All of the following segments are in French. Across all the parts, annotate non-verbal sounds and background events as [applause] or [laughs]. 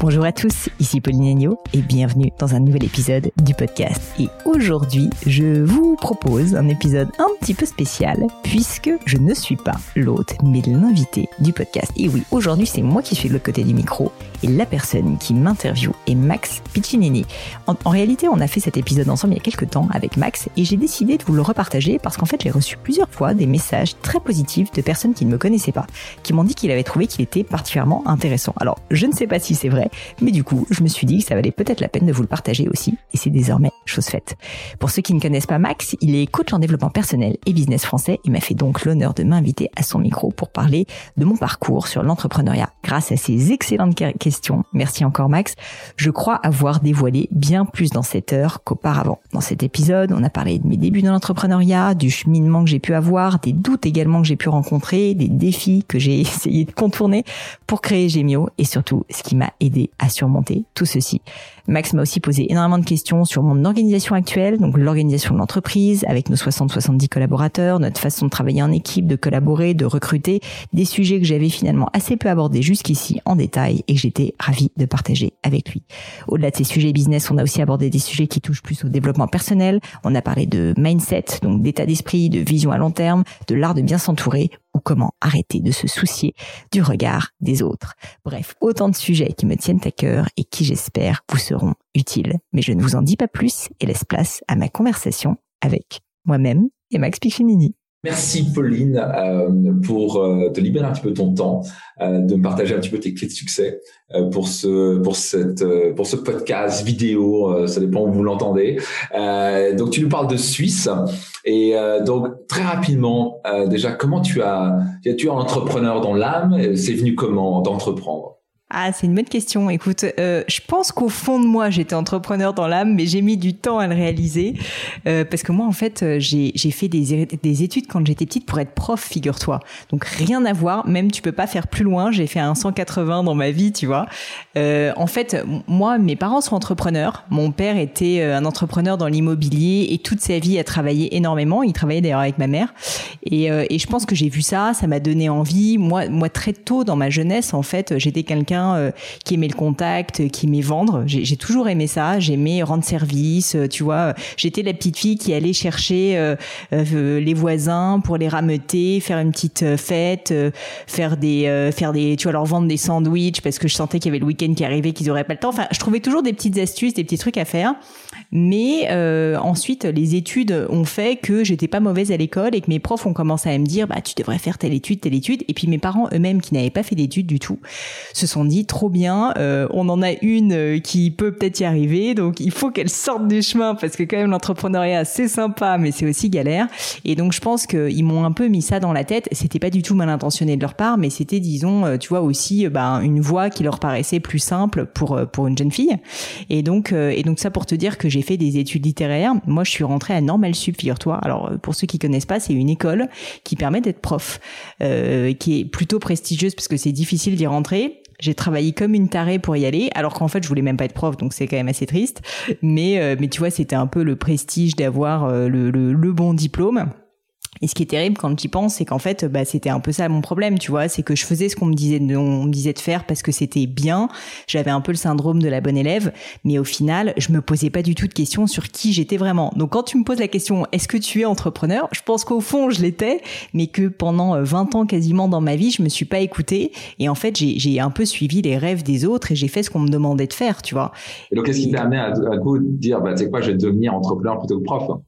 Bonjour à tous, ici Pauline Agneau et bienvenue dans un nouvel épisode du podcast. Et aujourd'hui, je vous propose un épisode un petit peu spécial puisque je ne suis pas l'hôte mais l'invité du podcast. Et oui, aujourd'hui c'est moi qui suis de l'autre côté du micro et la personne qui m'interviewe est Max Piccinini. En, en, réalité, on a fait cet épisode ensemble il y a quelques temps avec Max et j'ai décidé de vous le repartager parce qu'en fait j'ai reçu plusieurs fois des messages très positifs de personnes qui ne me connaissaient pas, qui m'ont dit qu'il avait trouvé qu'il était particulièrement intéressant. Alors, je ne sais pas si c'est vrai, mais du coup, je me suis dit que ça valait peut-être la peine de vous le partager aussi, et c'est désormais chose faite. Pour ceux qui ne connaissent pas Max, il est coach en développement personnel et business français, et m'a fait donc l'honneur de m'inviter à son micro pour parler de mon parcours sur l'entrepreneuriat. Grâce à ses excellentes questions, merci encore Max, je crois avoir dévoilé bien plus dans cette heure qu'auparavant. Dans cet épisode, on a parlé de mes débuts dans l'entrepreneuriat, du cheminement que j'ai pu avoir, des doutes également que j'ai pu rencontrer, des défis que j'ai [laughs] essayé de contourner pour créer Gemio, et surtout ce qui m'a aidé à surmonter tout ceci. Max m'a aussi posé énormément de questions sur mon organisation actuelle, donc l'organisation de l'entreprise avec nos 60-70 collaborateurs, notre façon de travailler en équipe, de collaborer, de recruter, des sujets que j'avais finalement assez peu abordés jusqu'ici en détail et que j'étais ravie de partager avec lui. Au-delà de ces sujets business, on a aussi abordé des sujets qui touchent plus au développement personnel. On a parlé de mindset, donc d'état d'esprit, de vision à long terme, de l'art de bien s'entourer ou comment arrêter de se soucier du regard des autres. Bref, autant de sujets qui me tiennent à cœur et qui j'espère vous seront utiles. Mais je ne vous en dis pas plus et laisse place à ma conversation avec moi-même et Max Piccinini. Merci Pauline euh, pour euh, te libérer un petit peu ton temps, euh, de me partager un petit peu tes clés de succès pour ce pour cette pour ce podcast vidéo, ça dépend où vous l'entendez. donc tu nous parles de Suisse et donc très rapidement déjà comment tu as tu es entrepreneur dans l'âme, c'est venu comment d'entreprendre? Ah, c'est une bonne question. Écoute, euh, je pense qu'au fond de moi, j'étais entrepreneur dans l'âme, mais j'ai mis du temps à le réaliser euh, parce que moi, en fait, euh, j'ai fait des, des études quand j'étais petite pour être prof, figure-toi. Donc rien à voir. Même tu peux pas faire plus loin. J'ai fait un 180 dans ma vie, tu vois. Euh, en fait, moi, mes parents sont entrepreneurs. Mon père était euh, un entrepreneur dans l'immobilier et toute sa vie a travaillé énormément. Il travaillait d'ailleurs avec ma mère. Et, euh, et je pense que j'ai vu ça, ça m'a donné envie. Moi, moi, très tôt dans ma jeunesse, en fait, j'étais quelqu'un euh, qui aimait le contact, qui aimait vendre. J'ai toujours aimé ça. J'aimais rendre service. Euh, tu vois, j'étais la petite fille qui allait chercher euh, les voisins pour les rameuter, faire une petite fête, faire des, faire des, tu vois, leur vendre des sandwichs parce que je sentais qu'il y avait le week-end qui arrivait, qu'ils auraient pas le temps. Enfin, je trouvais toujours des petites astuces, des petits trucs à faire. Mais ensuite, les études ont fait que j'étais pas mauvaise à l'école et que mes profs ont commencé à me dire, bah, tu devrais faire telle étude, telle étude. Et puis mes parents eux-mêmes, qui n'avaient pas fait d'études du tout, se sont dit trop bien, euh, on en a une euh, qui peut peut-être y arriver, donc il faut qu'elle sorte du chemin parce que quand même l'entrepreneuriat c'est sympa, mais c'est aussi galère. Et donc je pense qu'ils m'ont un peu mis ça dans la tête. C'était pas du tout mal intentionné de leur part, mais c'était disons, euh, tu vois aussi, bah, une voie qui leur paraissait plus simple pour pour une jeune fille. Et donc et donc ça pour te dire que j'ai fait des études littéraires. Moi je suis rentrée à Normal Sup, figure-toi. Alors pour ceux qui connaissent pas, c'est une école qui permet d'être prof, qui est plutôt prestigieuse parce que c'est difficile d'y rentrer j'ai travaillé comme une tarée pour y aller, alors qu'en fait je voulais même pas être prof, donc c'est quand même assez triste. Mais euh, mais tu vois, c'était un peu le prestige d'avoir euh, le, le, le, bon diplôme. Et ce qui est terrible quand tu y penses, c'est qu'en fait, bah, c'était un peu ça mon problème, tu vois, c'est que je faisais ce qu'on me disait, on me disait de faire parce que c'était bien. J'avais un peu le syndrome de la bonne élève, mais au final, je me posais pas du tout de questions sur qui j'étais vraiment. Donc quand tu me poses la question, est-ce que tu es entrepreneur? Je pense qu'au fond, je l'étais, mais que pendant 20 euh, ans quasiment dans ma vie, je me suis pas écoutée. Et en fait, j'ai un peu suivi les rêves des autres et j'ai fait ce qu'on me demandait de faire, tu vois. Et donc, qu'est-ce qui t'a amené à, à, dire, bah, tu sais quoi, je vais devenir entrepreneur plutôt que prof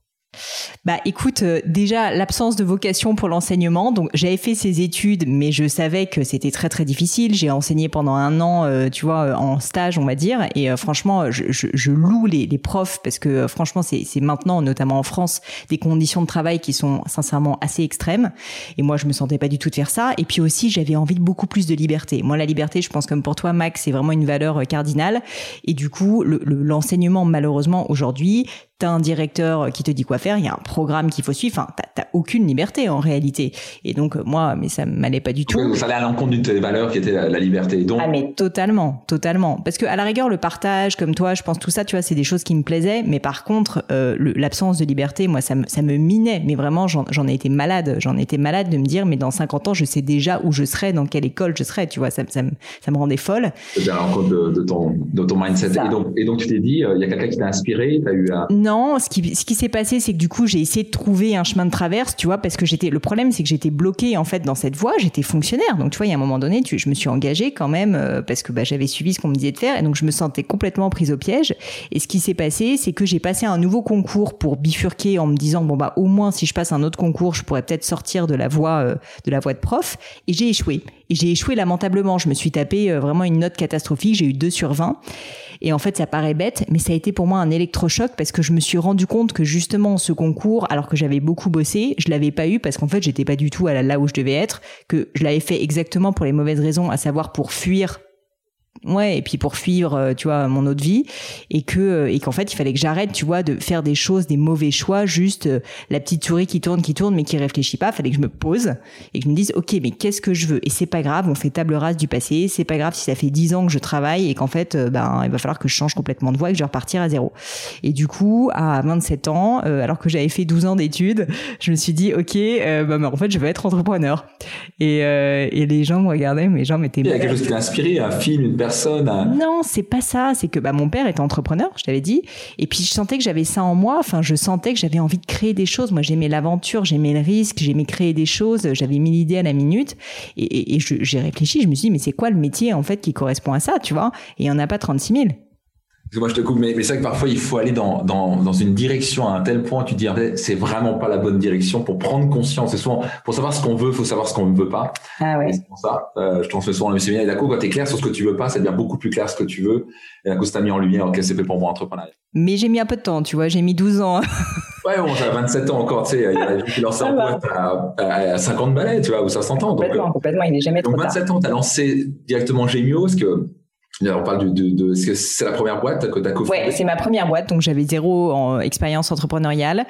bah écoute, euh, déjà l'absence de vocation pour l'enseignement. Donc j'avais fait ces études, mais je savais que c'était très très difficile. J'ai enseigné pendant un an, euh, tu vois, euh, en stage, on va dire. Et franchement, je, loue les, profs parce que franchement, c'est maintenant, notamment en France, des conditions de travail qui sont sincèrement assez extrêmes. Et moi, je me sentais pas du tout de faire ça. Et puis aussi, j'avais envie de beaucoup plus de liberté. Moi, la liberté, je pense comme pour toi, Max, c'est vraiment une valeur cardinale. Et du coup, l'enseignement, le, malheureusement, aujourd'hui, t'as un directeur qui te dit quoi faire, il y a un programme qu'il faut suivre. Enfin, t'as aucune liberté en réalité. Et donc moi, mais ça m'allait pas du tout. ça allait à l'encontre d'une tes valeurs qui était la, liberté. Donc... Ah mais totalement, totalement. Parce que à la rigueur, le partage, comme toi, je pense tout ça, tu vois, c'est des choses qui me plaisaient. Mais par contre, euh, l'absence de liberté, moi, ça me, ça me minait. Mais vraiment, j'en ai été malade. J'en étais malade de me dire, mais dans 50 ans, je sais déjà où je serai, dans quelle école je serai. Tu vois, ça, ça, me, ça me rendait folle. C'était à l'encontre de, de, ton, de ton mindset. Et donc, et donc, tu t'es dit, euh, il y a quelqu'un qui t'a inspiré, t'as eu un... Non, ce qui, ce qui s'est passé, c'est que du coup, j'ai essayé de trouver un chemin de traverse, tu vois, parce que j'étais. Le problème, c'est que j'étais bloquée en fait dans cette voie. J'étais fonctionnaire, donc tu vois, il y a un moment donné, tu, je me suis engagée quand même euh, parce que bah, j'avais suivi ce qu'on me disait de faire, et donc je me sentais complètement prise au piège. Et ce qui s'est passé, c'est que j'ai passé un nouveau concours pour bifurquer en me disant bon bah au moins si je passe un autre concours, je pourrais peut-être sortir de la voie euh, de la voie de prof. Et j'ai échoué. Et j'ai échoué lamentablement. Je me suis tapé euh, vraiment une note catastrophique. J'ai eu 2 sur 20. Et en fait, ça paraît bête, mais ça a été pour moi un électrochoc parce que je me suis rendu compte que justement ce concours, alors que j'avais beaucoup bossé, je l'avais pas eu parce qu'en fait, j'étais pas du tout à là où je devais être, que je l'avais fait exactement pour les mauvaises raisons, à savoir pour fuir ouais et puis pour fuir euh, tu vois mon autre vie. Et que euh, et qu'en fait il fallait que j'arrête tu vois de faire des choses des mauvais choix juste euh, la petite souris qui tourne qui tourne mais qui réfléchit pas. Fallait que je me pose et que je me dise ok mais qu'est-ce que je veux? Et c'est pas grave on fait table rase du passé. C'est pas grave si ça fait dix ans que je travaille et qu'en fait ben il va falloir que je change complètement de voie et que je vais repartir à zéro. Et du coup à 27 ans alors que j'avais fait 12 ans d'études je me suis dit ok ben, en fait je veux être entrepreneur. Et et les gens me regardaient mes gens m'étaient il y a quelque chose qui t'a inspiré un film une non, c'est pas ça. C'est que bah, mon père était entrepreneur, je t'avais dit. Et puis je sentais que j'avais ça en moi. Enfin, je sentais que j'avais envie de créer des choses. Moi, j'aimais l'aventure, j'aimais le risque, j'aimais créer des choses. J'avais mille idées à la minute. Et, et, j'ai réfléchi. Je me suis dit, mais c'est quoi le métier en fait qui correspond à ça, tu vois? Et il y en a pas 36 000 moi je te coupe, mais, mais c'est vrai que parfois il faut aller dans, dans, dans une direction à un tel point, tu te dis c'est vraiment pas la bonne direction pour prendre conscience. Et souvent, pour savoir ce qu'on veut, faut savoir ce qu'on ne veut pas. Ah ouais. C'est pour ça, euh, je transmets souvent dans mes séminaires. Et d'un coup, quand tu es clair sur ce que tu veux pas, ça devient beaucoup plus clair ce que tu veux. Et d'un coup, ça mis en lumière, ok, c'est fait pour moi entrepreneuriat. Mais j'ai mis un peu de temps, tu vois, j'ai mis 12 ans. [laughs] ouais, bon, j'ai 27 ans encore, tu sais, il y a qui lance en boîte à, à, 50 balais, tu vois, ou 60 ans. Complètement, donc, complètement, il n'est jamais trop donc 27 ans, tu as lancé directement Gemio, parce que on parle de, c'est la première boîte que tu as cofondée? Ouais, c'est ma première boîte, donc j'avais zéro en expérience entrepreneuriale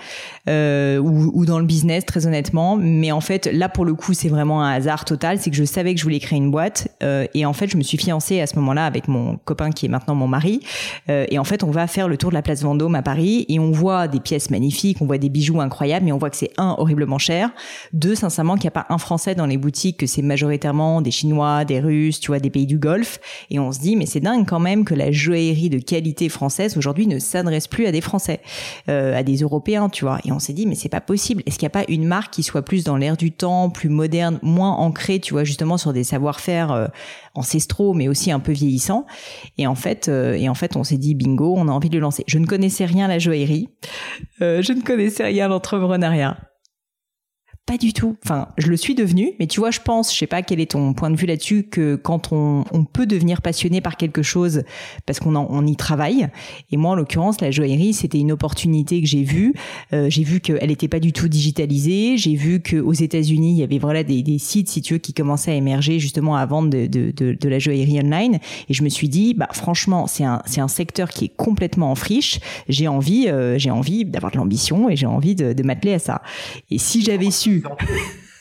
euh, ou, ou, dans le business, très honnêtement. Mais en fait, là pour le coup, c'est vraiment un hasard total. C'est que je savais que je voulais créer une boîte euh, et en fait, je me suis fiancée à ce moment-là avec mon copain qui est maintenant mon mari. Euh, et en fait, on va faire le tour de la place Vendôme à Paris et on voit des pièces magnifiques, on voit des bijoux incroyables, mais on voit que c'est un horriblement cher, deux sincèrement qu'il n'y a pas un Français dans les boutiques, que c'est majoritairement des Chinois, des Russes, tu vois, des pays du Golfe. Et on se dit mais c'est dingue quand même que la joaillerie de qualité française aujourd'hui ne s'adresse plus à des Français, euh, à des Européens, tu vois. Et on s'est dit, mais c'est pas possible. Est-ce qu'il n'y a pas une marque qui soit plus dans l'air du temps, plus moderne, moins ancrée, tu vois, justement sur des savoir-faire euh, ancestraux, mais aussi un peu vieillissants? Et en fait, euh, et en fait, on s'est dit, bingo, on a envie de le lancer. Je ne connaissais rien à la joaillerie, je ne connaissais rien à l'entrepreneuriat pas du tout. Enfin, je le suis devenu, mais tu vois, je pense, je sais pas quel est ton point de vue là-dessus, que quand on, on, peut devenir passionné par quelque chose parce qu'on on y travaille. Et moi, en l'occurrence, la joaillerie, c'était une opportunité que j'ai vue. Euh, j'ai vu qu'elle n'était pas du tout digitalisée. J'ai vu qu'aux États-Unis, il y avait voilà des, des, sites, si tu veux, qui commençaient à émerger justement à vendre de, de, de, de, la joaillerie online. Et je me suis dit, bah franchement, c'est un, c'est un secteur qui est complètement en friche. J'ai envie, euh, j'ai envie d'avoir de l'ambition et j'ai envie de, de m'atteler à ça. Et si j'avais su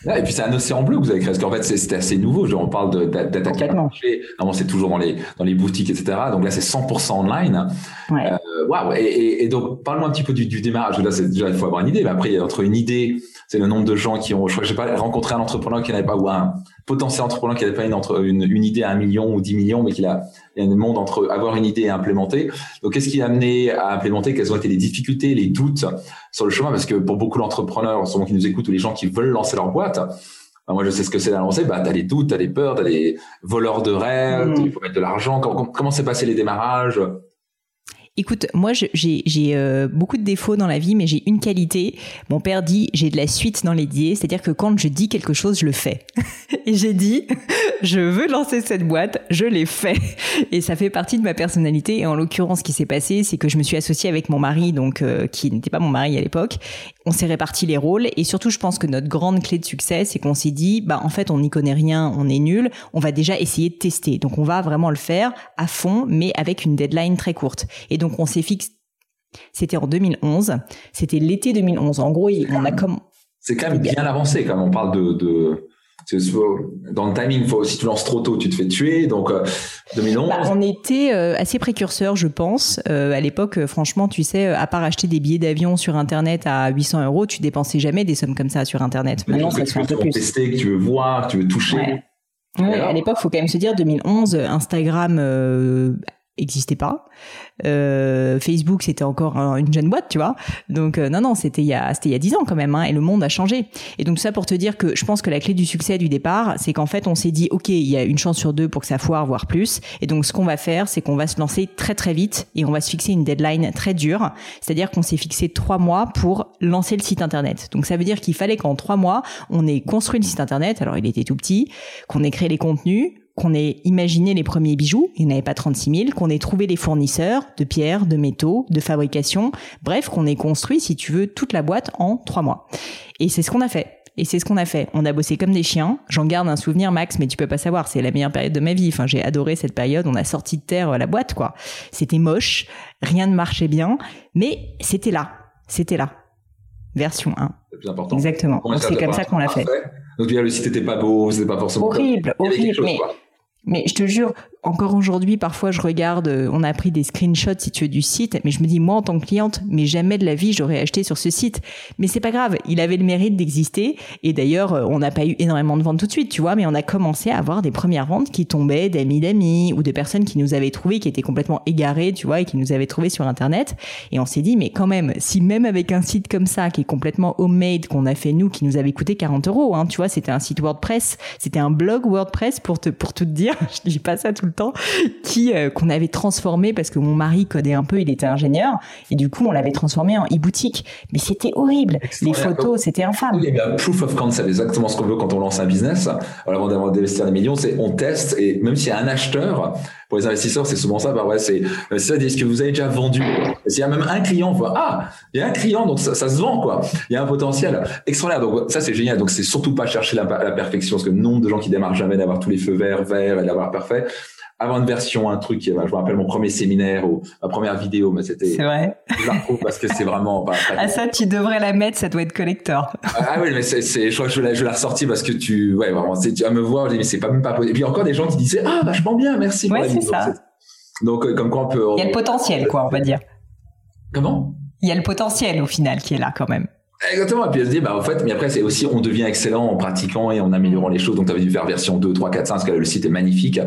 et puis c'est un océan bleu que vous avez créé, parce qu'en fait c'était assez nouveau. Genre, on parle d'attaquer le marché. Normalement c'est toujours dans les dans les boutiques, etc. Donc là c'est 100% online. Ouais. Euh, et, et, donc parle-moi un petit peu du, du démarrage. Là c'est déjà il faut avoir une idée, mais après entre une idée, c'est le nombre de gens qui ont. Je crois que j'ai pas rencontré un entrepreneur qui n'avait pas ou un potentiel entrepreneur qui n'avait pas une, entre, une, une, idée à un million ou dix millions, mais qui a il y a un monde entre avoir une idée et implémenter. Donc qu'est-ce qui a amené à implémenter? Quelles ont été les difficultés, les doutes sur le chemin? Parce que pour beaucoup d'entrepreneurs, souvent qui nous écoutent, ou les gens qui veulent lancer leur boîte, bah, moi je sais ce que c'est à lancer, bah, tu as les doutes, tu as les peurs, tu as les voleurs de rêves, mmh. il faut mettre de l'argent. Comment s'est passé les démarrages? Écoute, moi j'ai euh, beaucoup de défauts dans la vie, mais j'ai une qualité. Mon père dit j'ai de la suite dans les diés, c'est-à-dire que quand je dis quelque chose, je le fais. [laughs] Et j'ai dit [laughs] je veux lancer cette boîte, je l'ai fait. [laughs] Et ça fait partie de ma personnalité. Et en l'occurrence, ce qui s'est passé, c'est que je me suis associée avec mon mari, donc euh, qui n'était pas mon mari à l'époque. On s'est réparti les rôles. Et surtout, je pense que notre grande clé de succès, c'est qu'on s'est dit bah en fait on n'y connaît rien, on est nul. On va déjà essayer de tester. Donc on va vraiment le faire à fond, mais avec une deadline très courte. Donc on s'est fixé. C'était en 2011. C'était l'été 2011. En gros, on a comme. C'est quand même bien avancé quand on parle de, de... Dans le timing, faut, si tu lances trop tôt, tu te fais tuer. Donc, 2011. Euh, bah, on était euh, assez précurseurs, je pense. Euh, à l'époque, franchement, tu sais, à part acheter des billets d'avion sur Internet à 800 euros, tu dépensais jamais des sommes comme ça sur Internet. Maintenant, ça se fait un peu plus. tester, que tu veux voir, que tu veux toucher. Ouais. à l'époque, faut quand même se dire 2011, Instagram existait pas. Euh, Facebook, c'était encore une jeune boîte, tu vois. Donc euh, non, non, c'était il y a c'était il y a dix ans quand même, hein, et le monde a changé. Et donc ça pour te dire que je pense que la clé du succès du départ, c'est qu'en fait on s'est dit ok, il y a une chance sur deux pour que ça foire, voire plus. Et donc ce qu'on va faire, c'est qu'on va se lancer très très vite et on va se fixer une deadline très dure. C'est-à-dire qu'on s'est fixé trois mois pour lancer le site internet. Donc ça veut dire qu'il fallait qu'en trois mois on ait construit le site internet. Alors il était tout petit, qu'on ait créé les contenus, qu'on ait imaginé les premiers bijoux, il n'y en avait pas 36 000, qu'on ait trouvé les fournisseurs de pierres, de métaux, de fabrication, bref, qu'on ait construit, si tu veux, toute la boîte en trois mois. Et c'est ce qu'on a fait. Et c'est ce qu'on a fait. On a bossé comme des chiens. J'en garde un souvenir, Max, mais tu peux pas savoir. C'est la meilleure période de ma vie. Enfin, j'ai adoré cette période. On a sorti de terre la boîte, quoi. C'était moche. Rien ne marchait bien. Mais c'était là. C'était là. Version 1. C'est plus important. Exactement. C'est comme ça qu'on l'a fait. Donc, le site n'était pas beau, c'était pas forcément. Horrible, horrible. mais, mais je te jure, encore aujourd'hui, parfois, je regarde, euh, on a pris des screenshots, si tu veux, du site, mais je me dis, moi, en tant que cliente, mais jamais de la vie, j'aurais acheté sur ce site. Mais c'est pas grave, il avait le mérite d'exister. Et d'ailleurs, euh, on n'a pas eu énormément de ventes tout de suite, tu vois, mais on a commencé à avoir des premières ventes qui tombaient d'amis d'amis ou de personnes qui nous avaient trouvés, qui étaient complètement égarées, tu vois, et qui nous avaient trouvés sur Internet. Et on s'est dit, mais quand même, si même avec un site comme ça, qui est complètement homemade, qu'on a fait nous, qui nous avait coûté 40 euros, hein, tu vois, c'était un site WordPress, c'était un blog WordPress pour te, pour tout te dire, [laughs] je dis pas ça tout le temps, qui euh, qu'on avait transformé parce que mon mari codait un peu, il était ingénieur et du coup on l'avait transformé en e-boutique. Mais c'était horrible. Les photos, c'était infâme. Il y a proof of concept, exactement ce qu'on veut quand on lance un business. Avant d'avoir d'investir des millions, c'est on teste et même s'il y a un acheteur, pour les investisseurs, c'est souvent ça. Bah ouais, c'est ça. Est-ce que vous avez déjà vendu S'il y a même un client, voit ah, il y a un client, donc ça, ça, se vend quoi. Il y a un potentiel extraordinaire. Donc ça c'est génial. Donc c'est surtout pas chercher la, la, perfection, parce que nombre de gens qui démarrent jamais d'avoir tous les feux verts, verts et d'avoir parfait avant une version, un truc, je me rappelle mon premier séminaire ou ma première vidéo, mais c'était. C'est vrai. Je la retrouve parce que c'est vraiment pas. [laughs] ah, ça, tu devrais la mettre, ça doit être collector. ah oui, mais c'est, je crois que je l'ai, je l'ai ressorti parce que tu, ouais, vraiment, tu vas me voir, je dis, mais c'est pas même pas possible. Et puis encore des gens qui disaient, ah, vachement bien, merci. Ouais, c'est ça. Donc, euh, comme quoi on peut. Il y a le potentiel, quoi, on va dire. Comment? Il y a le potentiel au final qui est là quand même. Exactement. Et puis elle se dit, bah, en fait, mais après, c'est aussi, on devient excellent en pratiquant et en améliorant les choses. Donc, tu avais dû faire version 2, 3, 4, 5, parce que le site est magnifique.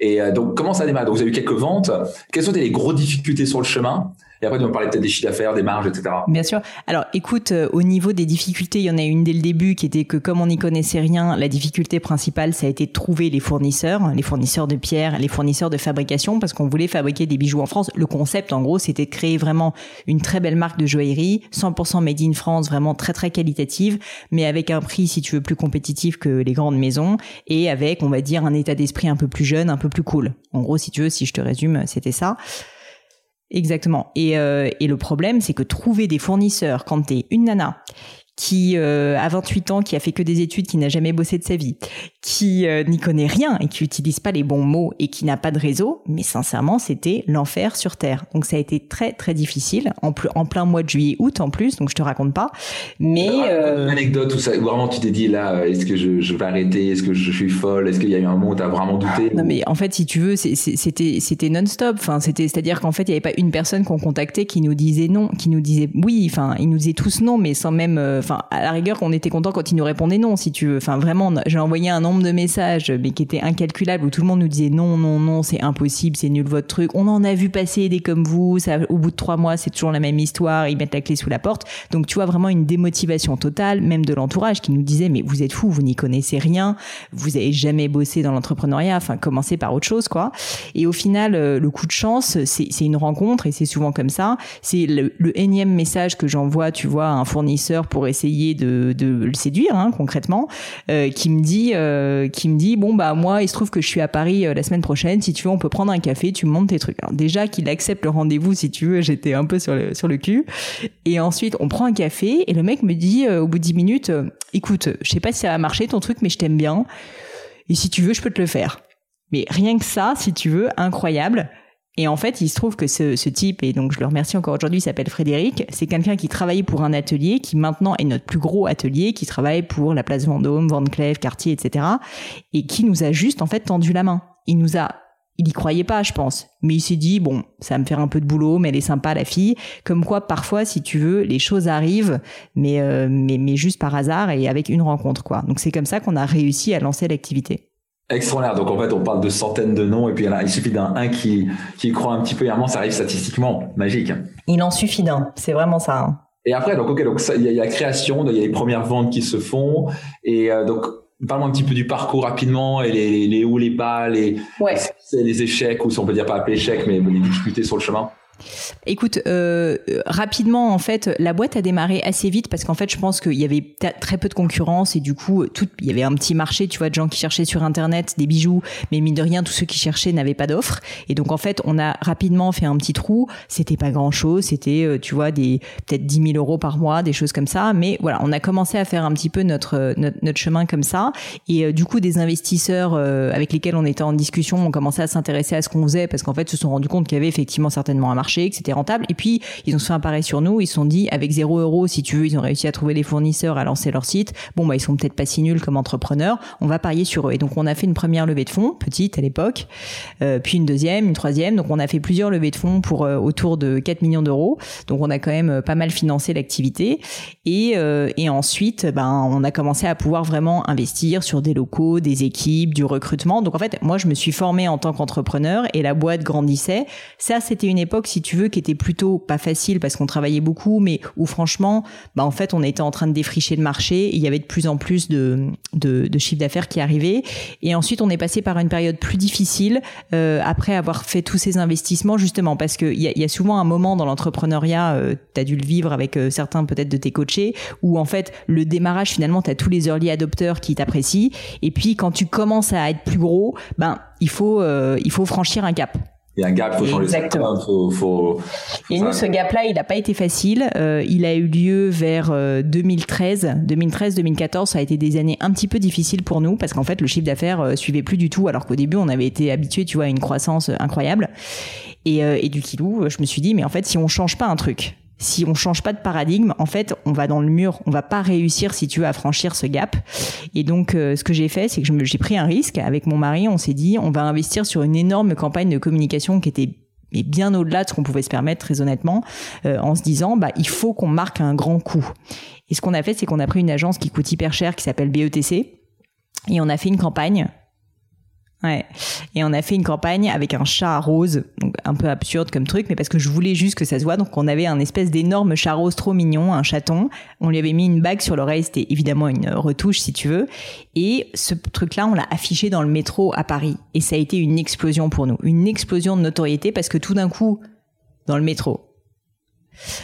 Et euh, donc, comment ça démarre? Donc, vous avez eu quelques ventes. Quelles sont les grosses difficultés sur le chemin? Et après, tu vas parler peut-être des chiffres d'affaires, des marges, etc. Bien sûr. Alors, écoute, euh, au niveau des difficultés, il y en a une dès le début qui était que comme on n'y connaissait rien, la difficulté principale, ça a été de trouver les fournisseurs, les fournisseurs de pierres, les fournisseurs de fabrication, parce qu'on voulait fabriquer des bijoux en France. Le concept, en gros, c'était de créer vraiment une très belle marque de joaillerie, 100% made in France, vraiment très très qualitative, mais avec un prix, si tu veux, plus compétitif que les grandes maisons, et avec, on va dire, un état d'esprit un peu plus jeune, un peu plus cool. En gros, si tu veux, si je te résume, c'était ça. Exactement. Et, euh, et le problème, c'est que trouver des fournisseurs quand t'es une nana qui euh, a 28 ans, qui a fait que des études, qui n'a jamais bossé de sa vie, qui euh, n'y connaît rien et qui utilise pas les bons mots et qui n'a pas de réseau, mais sincèrement, c'était l'enfer sur terre. Donc ça a été très très difficile en, en plein mois de juillet août en plus, donc je te raconte pas. Mais euh... une anecdote où ça vraiment tu t'es dit là, est-ce que je, je, vais arrêter, est-ce que je suis folle, est-ce qu'il y a eu un moment où tu as vraiment douté Non mais en fait, si tu veux, c'était c'était non-stop. Enfin, c'était c'est-à-dire qu'en fait, il y avait pas une personne qu'on contactait qui nous disait non, qui nous disait oui. Enfin, ils nous disaient tous non, mais sans même euh, enfin à la rigueur qu'on était content quand il nous répondait non si tu veux. Enfin vraiment j'ai envoyé un nombre de messages mais qui était incalculable où tout le monde nous disait non non non c'est impossible c'est nul votre truc. On en a vu passer des comme vous au bout de trois mois c'est toujours la même histoire ils mettent la clé sous la porte. Donc tu vois vraiment une démotivation totale même de l'entourage qui nous disait mais vous êtes fou vous n'y connaissez rien vous avez jamais bossé dans l'entrepreneuriat enfin commencez par autre chose quoi. Et au final euh, le coup de chance c'est une rencontre et c'est souvent comme ça. C'est le, le énième message que j'envoie tu vois à un fournisseur pour essayer essayer de, le séduire hein, concrètement, euh, qui me dit, euh, qui me dit bon bah moi il se trouve que je suis à Paris euh, la semaine prochaine. Si tu veux, on peut prendre un café. Tu me montes tes trucs. Déjà qu'il accepte le rendez-vous, si tu veux, j'étais un peu sur le sur le cul. Et ensuite on prend un café et le mec me dit au bout de 10 minutes, écoute, je sais pas si ça va marcher ton truc, mais je t'aime bien. Et si tu veux, je peux te le faire. Mais rien que ça, si tu veux, incroyable. Et en fait, il se trouve que ce, ce type, et donc je le remercie encore aujourd'hui, s'appelle Frédéric, c'est quelqu'un qui travaillait pour un atelier, qui maintenant est notre plus gros atelier, qui travaille pour la place Vendôme, Van Cleef, Cartier, etc. Et qui nous a juste en fait tendu la main. Il nous a il y croyait pas, je pense. Mais il s'est dit, bon, ça va me faire un peu de boulot, mais elle est sympa, la fille. Comme quoi, parfois, si tu veux, les choses arrivent, mais, euh, mais, mais juste par hasard et avec une rencontre, quoi. Donc c'est comme ça qu'on a réussi à lancer l'activité. Extraordinaire. Donc en fait, on parle de centaines de noms et puis il suffit d'un un qui qui croit un petit peu et ça arrive statistiquement magique. Il en suffit d'un. C'est vraiment ça. Hein. Et après, donc ok, donc il y, a la création, il y a les premières ventes qui se font et euh, donc parle-moi un petit peu du parcours rapidement et les, les hauts, les bas, les les échecs ou si on peut dire pas appeler échecs, mais les difficultés sur le chemin. Écoute, euh, rapidement, en fait, la boîte a démarré assez vite parce qu'en fait, je pense qu'il y avait très peu de concurrence et du coup, il y avait un petit marché, tu vois, de gens qui cherchaient sur Internet des bijoux, mais mine de rien, tous ceux qui cherchaient n'avaient pas d'offres. Et donc, en fait, on a rapidement fait un petit trou. C'était pas grand chose, c'était, euh, tu vois, des peut-être 10 000 euros par mois, des choses comme ça. Mais voilà, on a commencé à faire un petit peu notre notre, notre chemin comme ça. Et euh, du coup, des investisseurs avec lesquels on était en discussion ont commencé à s'intéresser à ce qu'on faisait parce qu'en fait, se sont rendus compte qu'il y avait effectivement certainement un marché que c'était rentable. Et puis, ils ont fait un pareil sur nous. Ils se sont dit, avec 0 euros, si tu veux, ils ont réussi à trouver des fournisseurs, à lancer leur site. Bon, bah, ils sont peut-être pas si nuls comme entrepreneurs. On va parier sur eux. Et donc, on a fait une première levée de fonds, petite à l'époque, euh, puis une deuxième, une troisième. Donc, on a fait plusieurs levées de fonds pour euh, autour de 4 millions d'euros. Donc, on a quand même euh, pas mal financé l'activité. Et, et ensuite, ben, on a commencé à pouvoir vraiment investir sur des locaux, des équipes, du recrutement. Donc, en fait, moi, je me suis formée en tant qu'entrepreneur et la boîte grandissait. Ça, c'était une époque, si tu veux, qui était plutôt pas facile parce qu'on travaillait beaucoup, mais où franchement, bah en fait, on était en train de défricher le marché. Et il y avait de plus en plus de, de, chiffre d'affaires qui arrivaient. Et ensuite, on est passé par une période plus difficile euh, après avoir fait tous ces investissements, justement, parce qu'il y a, y a souvent un moment dans l'entrepreneuriat, euh, tu as dû le vivre avec euh, certains peut-être de tes coachés, où en fait, le démarrage, finalement, tu as tous les early adopters qui t'apprécient. Et puis, quand tu commences à être plus gros, ben, il faut, euh, il faut franchir un cap. Il y a un gap, faut changer Exactement. faut, faut, Et nous, ce gap-là, il n'a pas été facile. Euh, il a eu lieu vers 2013. Euh, 2013-2014, ça a été des années un petit peu difficiles pour nous parce qu'en fait, le chiffre d'affaires euh, suivait plus du tout, alors qu'au début, on avait été habitué, tu vois, à une croissance incroyable. Et, euh, et du kilou, je me suis dit, mais en fait, si on change pas un truc, si on change pas de paradigme, en fait, on va dans le mur. On va pas réussir, si tu veux, à franchir ce gap. Et donc, euh, ce que j'ai fait, c'est que j'ai pris un risque avec mon mari. On s'est dit, on va investir sur une énorme campagne de communication qui était mais bien au-delà de ce qu'on pouvait se permettre très honnêtement, euh, en se disant bah il faut qu'on marque un grand coup. Et ce qu'on a fait, c'est qu'on a pris une agence qui coûte hyper cher, qui s'appelle BETC, et on a fait une campagne Ouais. Et on a fait une campagne avec un chat rose, donc un peu absurde comme truc, mais parce que je voulais juste que ça se voit. Donc on avait un espèce d'énorme chat rose trop mignon, un chaton. On lui avait mis une bague sur l'oreille, c'était évidemment une retouche si tu veux. Et ce truc-là, on l'a affiché dans le métro à Paris. Et ça a été une explosion pour nous, une explosion de notoriété parce que tout d'un coup, dans le métro,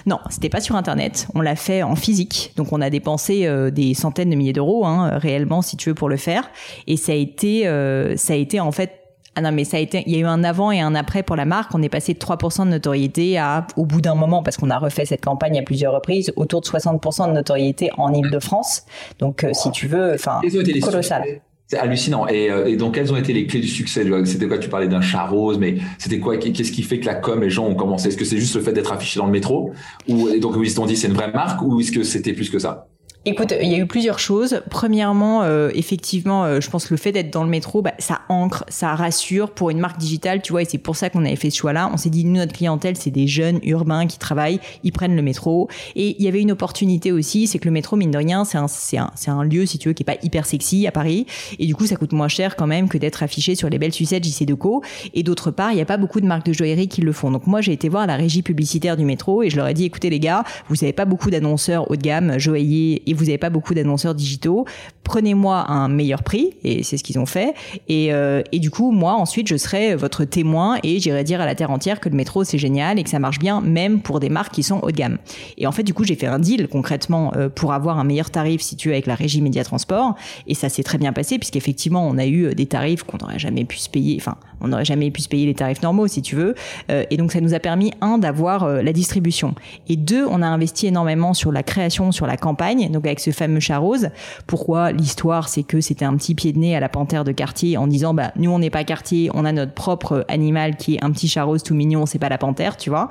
non, c'était pas sur Internet. On l'a fait en physique. Donc on a dépensé euh, des centaines de milliers d'euros, hein, réellement, si tu veux, pour le faire. Et ça a été, euh, ça a été en fait Ah non, mais ça a été, il y a eu un avant et un après pour la marque. On est passé de 3% de notoriété à, au bout d'un moment, parce qu'on a refait cette campagne à plusieurs reprises, autour de 60% de notoriété en Ile-de-France. Donc, euh, si tu veux, enfin, colossal. C'est hallucinant. Et, euh, et, donc, quelles ont été les clés du succès C'était quoi? Tu parlais d'un chat rose, mais c'était quoi? Qu'est-ce qui fait que la com, les gens ont commencé? Est-ce que c'est juste le fait d'être affiché dans le métro? Ou et donc, ils se sont dit c'est une vraie marque? Ou est-ce que c'était plus que ça? Écoute, il y a eu plusieurs choses. Premièrement, euh, effectivement, euh, je pense que le fait d'être dans le métro, bah, ça ancre, ça rassure pour une marque digitale, tu vois, et c'est pour ça qu'on avait fait ce choix-là. On s'est dit, nous, notre clientèle, c'est des jeunes urbains qui travaillent, ils prennent le métro. Et il y avait une opportunité aussi, c'est que le métro, mine de rien, c'est un, un, un lieu, si tu veux, qui est pas hyper sexy à Paris. Et du coup, ça coûte moins cher quand même que d'être affiché sur les belles sucettes JC Deco. Et d'autre part, il n'y a pas beaucoup de marques de joaillerie qui le font. Donc moi, j'ai été voir la régie publicitaire du métro et je leur ai dit, écoutez les gars, vous n'avez pas beaucoup d'annonceurs haut de gamme, joailliers, et vous n'avez pas beaucoup d'annonceurs digitaux, prenez-moi un meilleur prix, et c'est ce qu'ils ont fait. Et, euh, et, du coup, moi, ensuite, je serai votre témoin et j'irai dire à la terre entière que le métro, c'est génial et que ça marche bien, même pour des marques qui sont haut de gamme. Et en fait, du coup, j'ai fait un deal concrètement euh, pour avoir un meilleur tarif, si tu veux, avec la régie Média Transport. Et ça s'est très bien passé, puisqu'effectivement, on a eu euh, des tarifs qu'on n'aurait jamais pu se payer, enfin, on n'aurait jamais pu se payer les tarifs normaux, si tu veux. et donc, ça nous a permis, un, d'avoir la distribution. Et deux, on a investi énormément sur la création, sur la campagne, donc avec ce fameux char rose. Pourquoi l'histoire C'est que c'était un petit pied de nez à la panthère de quartier en disant bah nous on n'est pas quartier, on a notre propre animal qui est un petit chat rose tout mignon, c'est pas la panthère, tu vois.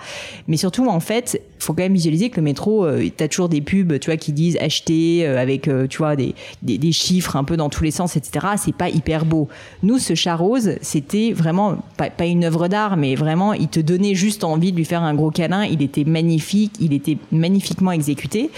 Mais surtout en fait, faut quand même visualiser que le métro, euh, t'as toujours des pubs, tu vois, qui disent acheter euh, avec, euh, tu vois, des, des, chiffres un peu dans tous les sens, etc. C'est pas hyper beau. Nous, ce chat rose, c'était vraiment pas, une œuvre d'art, mais vraiment, il te donnait juste envie de lui faire un gros câlin. Il était magnifique, il était magnifiquement exécuté.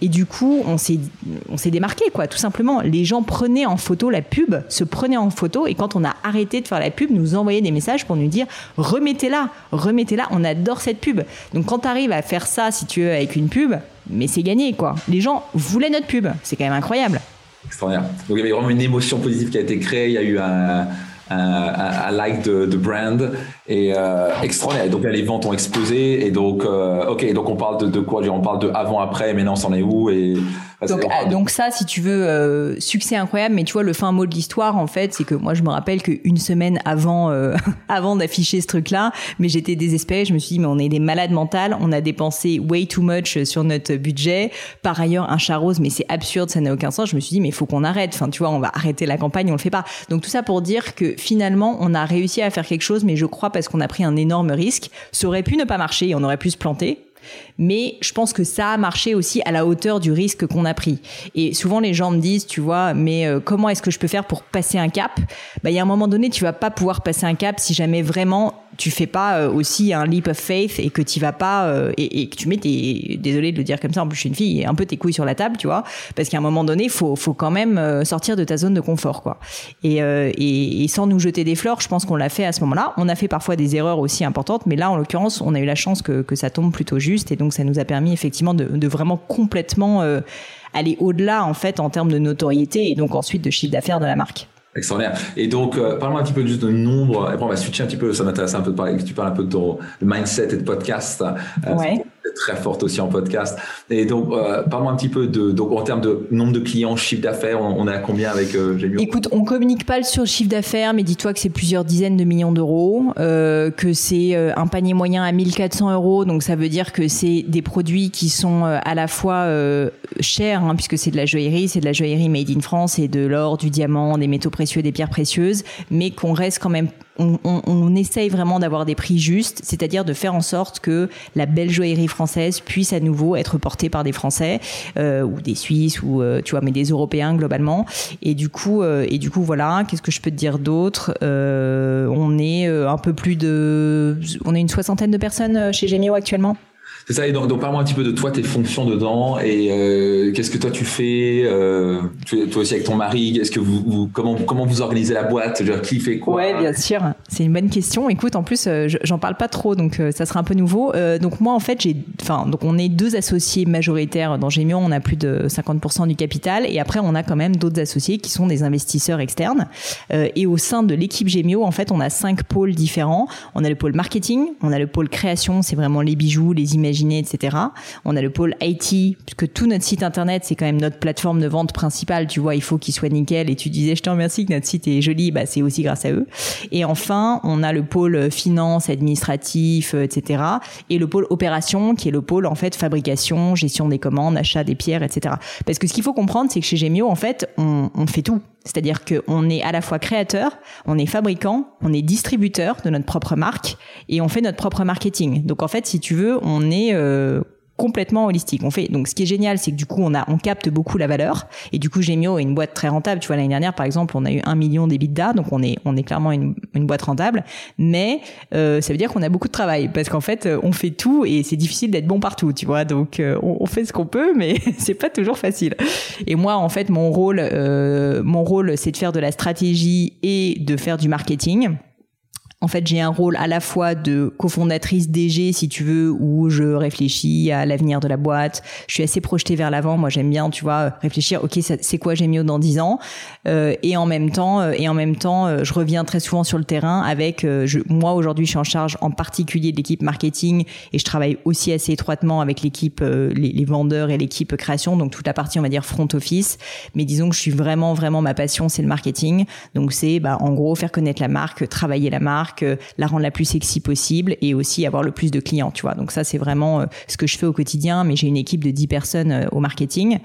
Et du coup, on s'est, on s'est démarqué, quoi, tout simplement. Les gens prenaient en photo la pub, se prenaient en photo, et quand on a arrêté de faire la pub, nous envoyaient des messages pour nous dire remettez-la, remettez-la, on adore cette pub. Donc quand tu arrives à faire ça, si tu veux, avec une pub, mais c'est gagné, quoi. Les gens voulaient notre pub. C'est quand même incroyable. Extraordinaire. Donc il y avait vraiment une émotion positive qui a été créée. Il y a eu un, un, like de, de, brand et euh, extraordinaire. Donc les ventes ont explosé et donc euh, ok donc on parle de, de quoi? On parle de avant après. Maintenant on s'en est où? Et donc, ah, donc ça, si tu veux, euh, succès incroyable. Mais tu vois, le fin mot de l'histoire, en fait, c'est que moi, je me rappelle qu'une semaine avant, euh, [laughs] avant d'afficher ce truc-là, mais j'étais désespérée. Je me suis dit, mais on est des malades mentales. On a dépensé way too much sur notre budget. Par ailleurs, un chat rose, mais c'est absurde, ça n'a aucun sens. Je me suis dit, mais il faut qu'on arrête. Enfin, tu vois, on va arrêter la campagne, on le fait pas. Donc tout ça pour dire que finalement, on a réussi à faire quelque chose, mais je crois parce qu'on a pris un énorme risque. Ça aurait pu ne pas marcher, on aurait pu se planter. Mais je pense que ça a marché aussi à la hauteur du risque qu'on a pris. Et souvent les gens me disent, tu vois, mais euh, comment est-ce que je peux faire pour passer un cap? Bah, il y a un moment donné, tu vas pas pouvoir passer un cap si jamais vraiment tu fais pas euh, aussi un leap of faith et que tu vas pas euh, et, que tu mets tes désolé de le dire comme ça en plus je suis une fille un peu tes couilles sur la table tu vois. Parce qu'à un moment donné faut faut quand même sortir de ta zone de confort quoi. Et, et, et sans nous jeter des fleurs je pense qu'on l'a fait à ce moment-là. On a fait parfois des erreurs aussi importantes mais là en l'occurrence on a eu la chance que, que ça tombe plutôt juste et donc ça nous a permis effectivement de, de vraiment complètement aller au-delà en fait en termes de notoriété et donc ensuite de chiffre d'affaires de la marque Extraordinaire. Et donc, euh, parle-moi un petit peu juste de nombre. Après, on va switcher un petit peu. Ça m'intéresse un peu de parler. Que tu parles un peu de ton mindset et de podcast. Euh, ouais très forte aussi en podcast. Et donc, euh, parle-moi un petit peu de, donc en termes de nombre de clients, chiffre d'affaires, on, est à combien avec euh, Écoute, on communique pas sur le chiffre d'affaires, mais dis-toi que c'est plusieurs dizaines de millions d'euros, euh, que c'est euh, un panier moyen à 1400 euros, donc ça veut dire que c'est des produits qui sont à la fois chers, hein, puisque c'est de la joaillerie, c'est de la joaillerie made in France, et de l'or, du diamant, des métaux précieux, des pierres précieuses, mais qu'on reste quand même on, on, on, essaye vraiment d'avoir des prix justes, c'est-à-dire de faire en sorte que la belle joaillerie française puisse à nouveau être portée par des Français euh, ou des Suisses ou euh, tu vois, mais des Européens globalement. Et du coup, euh, et du coup, voilà. Qu'est-ce que je peux te dire d'autre? Euh, On est un peu plus de, on est une soixantaine de personnes chez Gemio actuellement? C'est ça. Et donc, donc parle-moi un petit peu de toi, tes fonctions dedans, et euh, qu'est-ce que toi tu fais, euh, toi aussi avec ton mari. Est-ce que vous, vous, comment comment vous organisez la boîte, dire, qui fait quoi Ouais, bien sûr. C'est une bonne question. Écoute, en plus, euh, j'en parle pas trop, donc euh, ça sera un peu nouveau. Euh, donc moi, en fait, j'ai, enfin, donc on est deux associés majoritaires dans Gémion. On a plus de 50% du capital, et après on a quand même d'autres associés qui sont des investisseurs externes. et au sein de l'équipe Gémio, en fait, on a cinq pôles différents. On a le pôle marketing, on a le pôle création, c'est vraiment les bijoux, les images etc. On a le pôle IT, puisque tout notre site internet, c'est quand même notre plateforme de vente principale. Tu vois, il faut qu'il soit nickel. Et tu disais, je te remercie que notre site est joli. Bah, c'est aussi grâce à eux. Et enfin, on a le pôle finance, administratif, etc. Et le pôle opération, qui est le pôle en fait fabrication, gestion des commandes, achat des pierres, etc. Parce que ce qu'il faut comprendre, c'est que chez Gemio, en fait, on, on fait tout. C'est-à-dire qu'on est à la fois créateur, on est fabricant, on est distributeur de notre propre marque et on fait notre propre marketing. Donc en fait, si tu veux, on est euh, complètement holistique. On fait donc ce qui est génial, c'est que du coup on a on capte beaucoup la valeur et du coup Gemio est une boîte très rentable. Tu vois l'année dernière par exemple, on a eu un million d'EBITDA, donc on est on est clairement une, une boîte rentable. Mais euh, ça veut dire qu'on a beaucoup de travail parce qu'en fait on fait tout et c'est difficile d'être bon partout, tu vois. Donc euh, on, on, fait ce qu'on peut, mais [laughs] c'est pas toujours facile. Et moi en fait mon rôle euh, mon rôle c'est de faire de la stratégie et de faire du marketing. En fait, j'ai un rôle à la fois de cofondatrice DG, si tu veux, où je réfléchis à l'avenir de la boîte. Je suis assez projetée vers l'avant. Moi, j'aime bien, tu vois, réfléchir. Ok, c'est quoi j'ai mieux dans 10 ans? Euh, Et en même temps, euh, et en même temps, euh, je reviens très souvent sur le terrain avec. Euh, je, moi, aujourd'hui, je suis en charge en particulier de l'équipe marketing et je travaille aussi assez étroitement avec l'équipe, les, les, vendeurs et l'équipe création. Donc toute la partie, on va dire front office. Mais disons que je suis vraiment, vraiment ma passion, c'est le marketing. Donc c'est, bah, en gros, faire connaître la marque, travailler la marque la rendre la plus sexy possible et aussi avoir le plus de clients, tu vois. Donc ça, c'est vraiment euh, ce que je fais au quotidien, mais j'ai une équipe de 10 personnes euh, au marketing.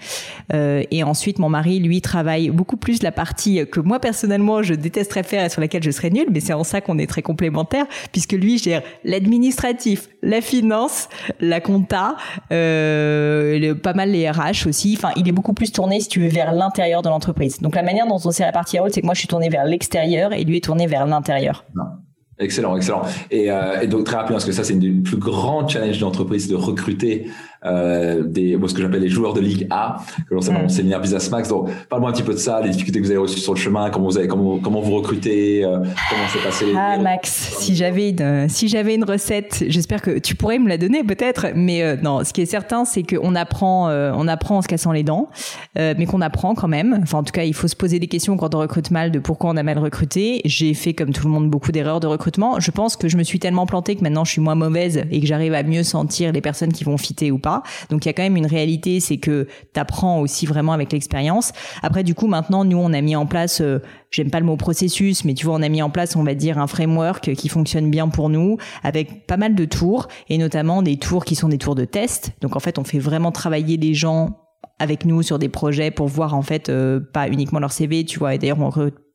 Euh, et ensuite, mon mari, lui, travaille beaucoup plus la partie que moi, personnellement, je détesterais faire et sur laquelle je serais nulle, mais c'est en ça qu'on est très complémentaires, puisque lui gère l'administratif, la finance, la compta, euh, pas mal les RH aussi. Enfin, il est beaucoup plus tourné, si tu veux, vers l'intérieur de l'entreprise. Donc la manière dont on s'est réparti à rôle, c'est que moi, je suis tourné vers l'extérieur et lui est tourné vers l'intérieur. Excellent, excellent. Et, euh, et, donc très rapidement, parce que ça c'est une des plus grands challenges d'entreprise de recruter euh, des, ce que j'appelle les joueurs de Ligue A, que l'on sait dans mon séminaire Business Max. Donc, parle-moi un petit peu de ça, les difficultés que vous avez reçues sur le chemin, comment vous avez, comment, comment vous recrutez, euh, comment s'est passé. Ah Max, si j'avais une, si j'avais une recette, j'espère que tu pourrais me la donner peut-être, mais euh, non, ce qui est certain, c'est qu'on apprend, on apprend en se cassant les dents, mais qu'on apprend quand même. Enfin, en tout cas, il faut se poser des questions quand on recrute mal de pourquoi on a mal recruté. J'ai fait comme tout le monde beaucoup d'erreurs de recrutement. Je pense que je me suis tellement plantée que maintenant je suis moins mauvaise et que j'arrive à mieux sentir les personnes qui vont fitter ou pas. Donc il y a quand même une réalité, c'est que tu apprends aussi vraiment avec l'expérience. Après du coup maintenant nous on a mis en place euh, j'aime pas le mot processus mais tu vois on a mis en place on va dire un framework qui fonctionne bien pour nous avec pas mal de tours et notamment des tours qui sont des tours de test. Donc en fait on fait vraiment travailler les gens avec nous sur des projets pour voir en fait euh, pas uniquement leur CV, tu vois. Et d'ailleurs on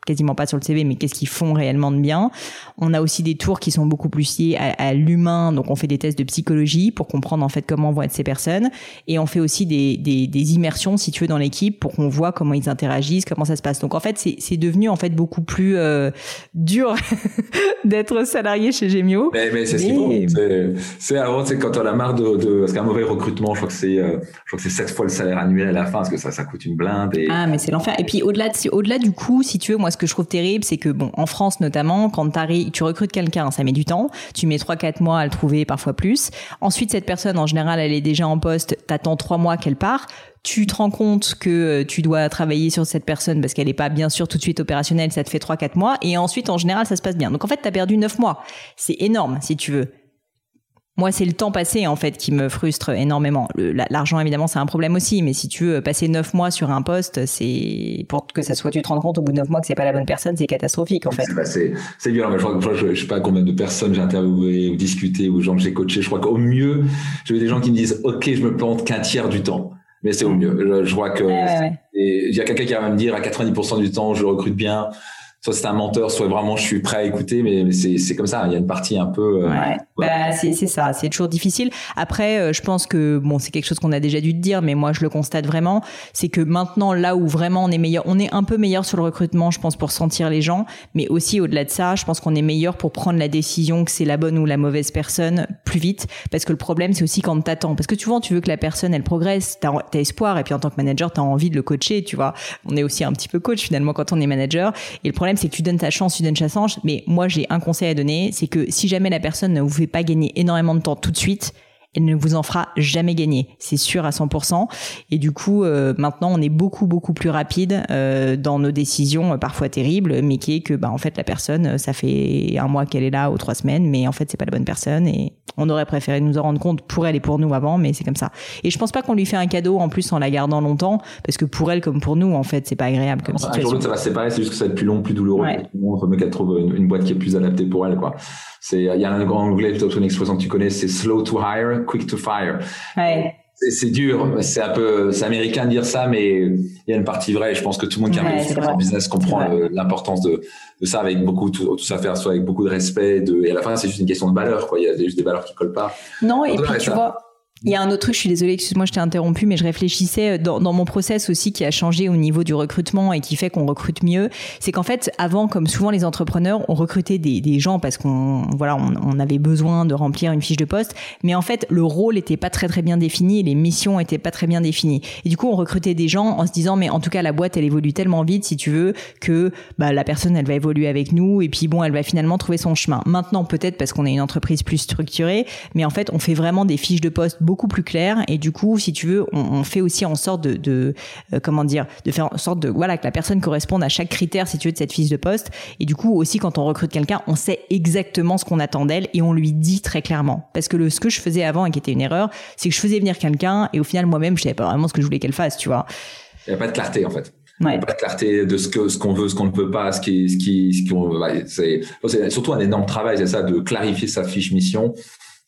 quasiment pas sur le CV, mais qu'est-ce qu'ils font réellement de bien. On a aussi des tours qui sont beaucoup plus liés à, à l'humain, donc on fait des tests de psychologie pour comprendre en fait comment vont être ces personnes, et on fait aussi des, des, des immersions, si tu veux, dans l'équipe pour qu'on voit comment ils interagissent, comment ça se passe. Donc en fait, c'est devenu en fait beaucoup plus euh, dur [laughs] d'être salarié chez Gemio. Mais, mais c'est faut. C'est avant, c'est quand on a marre de, de parce qu'un mauvais recrutement, je crois que c'est, euh, je crois que c'est sept fois le salaire annuel à la fin, parce que ça, ça coûte une blinde. Et... Ah, mais c'est l'enfer. Et puis au-delà, de, au-delà du coup, si tu veux, moi ce que je trouve terrible, c'est que bon, en France notamment, quand tu recrutes quelqu'un, ça met du temps. Tu mets 3-4 mois à le trouver, parfois plus. Ensuite, cette personne, en général, elle est déjà en poste. T'attends 3 mois qu'elle part tu te rends compte que euh, tu dois travailler sur cette personne parce qu'elle n'est pas bien sûr tout de suite opérationnelle, ça te fait 3-4 mois, et ensuite en général ça se passe bien. Donc en fait tu as perdu 9 mois. C'est énorme si tu veux. Moi, c'est le temps passé en fait qui me frustre énormément. L'argent, évidemment, c'est un problème aussi, mais si tu veux passer neuf mois sur un poste, c'est pour que ça soit, tu te rends compte au bout de neuf mois que c'est pas la bonne personne, c'est catastrophique en fait. C'est violent. Mais je crois que je, je sais pas combien de personnes j'ai interviewé ou discuté ou gens que j'ai coachés. Je crois qu'au mieux, j'ai des gens qui me disent, ok, je me plante qu'un tiers du temps mais c'est au mieux. Je, crois que il y a quelqu'un qui va me dire à 90% du temps je recrute bien, soit c'est un menteur, soit vraiment je suis prêt à écouter, mais, c'est comme ça. Il y a une partie un peu. Euh, ouais. Bah, c'est ça, c'est toujours difficile. Après, euh, je pense que bon, c'est quelque chose qu'on a déjà dû te dire, mais moi je le constate vraiment, c'est que maintenant là où vraiment on est meilleur, on est un peu meilleur sur le recrutement, je pense pour sentir les gens, mais aussi au-delà de ça, je pense qu'on est meilleur pour prendre la décision que c'est la bonne ou la mauvaise personne plus vite, parce que le problème c'est aussi quand t'attends, parce que souvent tu veux que la personne elle progresse, t'as as espoir, et puis en tant que manager t'as envie de le coacher, tu vois. On est aussi un petit peu coach finalement quand on est manager, et le problème c'est que tu donnes ta chance, tu donnes ta chance. Mais moi, j'ai un conseil à donner, c'est que si jamais la personne ne vous fait pas gagner énormément de temps tout de suite, elle ne vous en fera jamais gagner, c'est sûr à 100%. Et du coup, euh, maintenant, on est beaucoup beaucoup plus rapide euh, dans nos décisions, euh, parfois terribles, mais qui est que, bah, en fait, la personne, ça fait un mois qu'elle est là ou trois semaines, mais en fait, c'est pas la bonne personne et on aurait préféré nous en rendre compte pour elle et pour nous avant, mais c'est comme ça. Et je pense pas qu'on lui fait un cadeau en plus en la gardant longtemps, parce que pour elle comme pour nous, en fait, c'est pas agréable comme situation. Un jour ça va se séparer, c'est juste que ça va être plus long, plus douloureux. Ouais. On veut qu'elle trouve une, boîte qui est plus adaptée pour elle, quoi. C'est, il y a un grand anglais, plutôt une expression que tu connais, c'est slow to hire, quick to fire. Ouais. C'est dur, c'est un peu, c'est américain de dire ça, mais il y a une partie vraie. Je pense que tout le monde qui a un business comprend l'importance de, de, ça avec beaucoup, tout, tout ça faire, soit avec beaucoup de respect. De, et à la fin, c'est juste une question de valeur, quoi. Il y a juste des valeurs qui collent pas. Non, et puis tu vois, il y a un autre truc, je suis désolée, excuse-moi, je t'ai interrompu, mais je réfléchissais dans, dans, mon process aussi qui a changé au niveau du recrutement et qui fait qu'on recrute mieux. C'est qu'en fait, avant, comme souvent les entrepreneurs, on recrutait des, des gens parce qu'on voilà, on, avait besoin de remplir une fiche de poste, mais en fait, le rôle était pas très très bien défini les missions étaient pas très bien définies. Et du coup, on recrutait des gens en se disant, mais en tout cas, la boîte, elle évolue tellement vite, si tu veux, que bah, la personne, elle va évoluer avec nous et puis bon, elle va finalement trouver son chemin. Maintenant, peut-être parce qu'on est une entreprise plus structurée, mais en fait, on fait vraiment des fiches de poste beaucoup plus clair. Et du coup si tu veux on, on fait aussi en sorte de, de euh, comment dire de faire en sorte de voilà que la personne corresponde à chaque critère si tu veux de cette fiche de poste. Et du coup aussi quand on recrute quelqu'un on sait exactement ce qu'on attend d'elle et on lui dit très clairement. Parce que le ce que je faisais avant et qui était une erreur c'est que je faisais venir quelqu'un et au final moi-même je savais pas vraiment ce que je voulais qu'elle fasse tu vois. Il n'y a pas de clarté en fait. Ouais. Pas de clarté de ce que ce qu'on veut, ce qu'on ne peut pas, ce qui ce qui ce qu'on bah, c'est surtout un énorme travail, c'est ça de clarifier sa fiche mission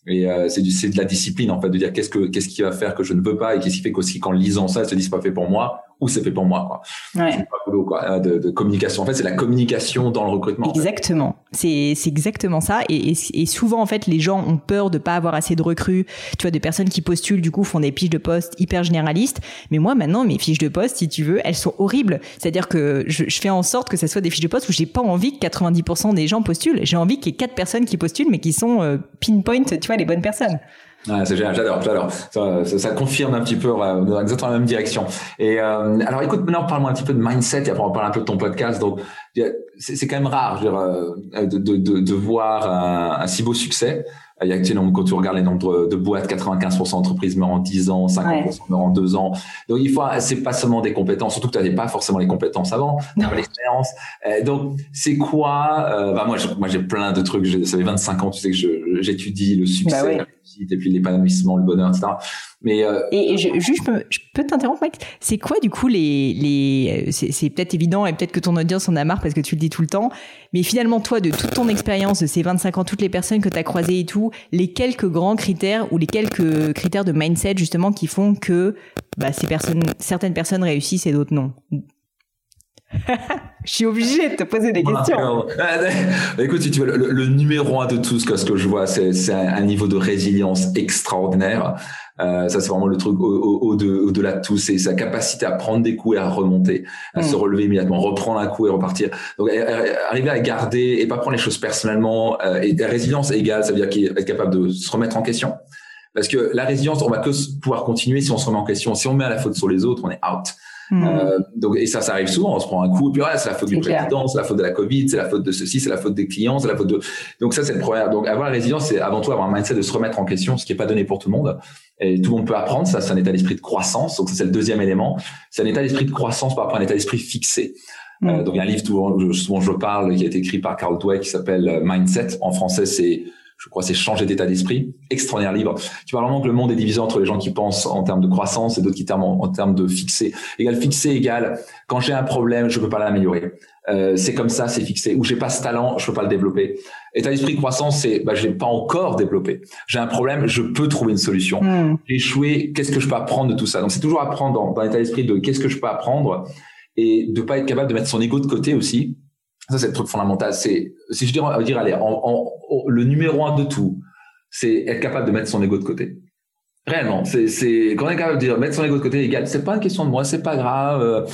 et euh, c'est de la discipline en fait de dire qu'est-ce que qu'est-ce qui va faire que je ne peux pas et qu'est-ce qui fait qu'aussi qu'en lisant ça, elle se dit pas fait pour moi ou c'est fait pour moi quoi. Ouais. C'est pas boulot quoi euh, de, de, communication. En fait, c'est la communication dans le recrutement. Exactement. C'est c'est exactement ça et, et, et, souvent en fait les gens ont peur de pas avoir assez de recrues. Tu vois des personnes qui postulent du coup font des fiches de poste hyper généralistes. Mais moi maintenant mes fiches de poste si tu veux elles sont horribles. C'est-à-dire que je, je, fais en sorte que ce soit des fiches de poste où j'ai pas envie que 90% des gens postulent. J'ai envie qu'il y ait quatre personnes qui postulent mais qui sont euh, pinpoint tu vois les bonnes personnes. Ouais, c'est génial, j'adore, j'adore. Ça, ça, ça, confirme un petit peu, on dans exactement la même direction. Et euh, alors, écoute, maintenant, parle-moi un petit peu de mindset, et après on parle un peu de ton podcast. Donc, c'est quand même rare, je veux dire, euh, de, de, de, de voir un, un, si beau succès. Il y a, quand tu regardes les nombres de boîtes, 95% d'entreprises meurent en 10 ans, 50% ouais. meurent en 2 ans. Donc, il faut, c'est pas seulement des compétences, surtout que tu n'avais pas forcément les compétences avant, l'expérience. Euh, donc, c'est quoi, euh, bah, moi, moi, j'ai plein de trucs, ça fait 25 ans, tu sais, que j'étudie le succès, bah ouais. et puis l'épanouissement, le bonheur, etc. Mais euh, et, et je, juste, je peux, je peux t'interrompre, Mike? C'est quoi du coup les les C'est peut-être évident et peut-être que ton audience en a marre parce que tu le dis tout le temps. Mais finalement, toi, de toute ton expérience, de ces 25 ans, toutes les personnes que tu as croisées et tout, les quelques grands critères ou les quelques critères de mindset justement qui font que bah, ces personnes, certaines personnes réussissent et d'autres non. [laughs] je suis obligé de te poser des questions. Écoute, si tu veux, le, le, numéro un de tout ce que, je vois, c'est un, niveau de résilience extraordinaire. Euh, ça, c'est vraiment le truc au-delà au, au, de tout. C'est sa capacité à prendre des coups et à remonter, à se relever immédiatement, reprendre un coup et repartir. Donc, arriver à garder et pas prendre les choses personnellement. Euh, et la résilience égale, ça veut dire qu'il est capable de se remettre en question. Parce que la résilience, on va que pouvoir continuer si on se remet en question. Si on met à la faute sur les autres, on est out. Mmh. Euh, donc et ça, ça arrive souvent. On se prend un coup et puis ouais, c'est la faute du président, c'est la faute de la Covid, c'est la faute de ceci, c'est la faute des clients, c'est la faute de. Donc ça, c'est le problème. Donc avoir la résilience, c'est avant tout avoir un mindset de se remettre en question, ce qui est pas donné pour tout le monde. Et tout le monde peut apprendre. Ça, c'est un état d'esprit de croissance. Donc ça, c'est le deuxième élément. C'est un état d'esprit de croissance par rapport à un état d'esprit fixé. Mmh. Euh, donc il y a un livre dont je, je parle qui a été écrit par Carl Dweck qui s'appelle euh, Mindset. En français, c'est je crois, c'est changer d'état d'esprit. Extraordinaire livre. Tu parles vraiment que le monde est divisé entre les gens qui pensent en termes de croissance et d'autres qui pensent en, en, termes de fixé. Égal fixé égal, quand j'ai un problème, je peux pas l'améliorer. Euh, c'est comme ça, c'est fixé. Ou j'ai pas ce talent, je peux pas le développer. État d'esprit croissance, c'est, bah, je l'ai pas encore développé. J'ai un problème, je peux trouver une solution. Mm. J'ai échoué, qu'est-ce que je peux apprendre de tout ça? Donc, c'est toujours apprendre dans, dans l'état d'esprit de qu'est-ce que je peux apprendre et de pas être capable de mettre son ego de côté aussi ça, c'est le truc fondamental. C'est, si je dirais, dire, allez, en, en, le numéro un de tout, c'est être capable de mettre son ego de côté. Réellement, c'est, c'est quand on est capable de dire mettre son ego de côté, égal, c'est pas une question de moi, c'est pas grave. Euh,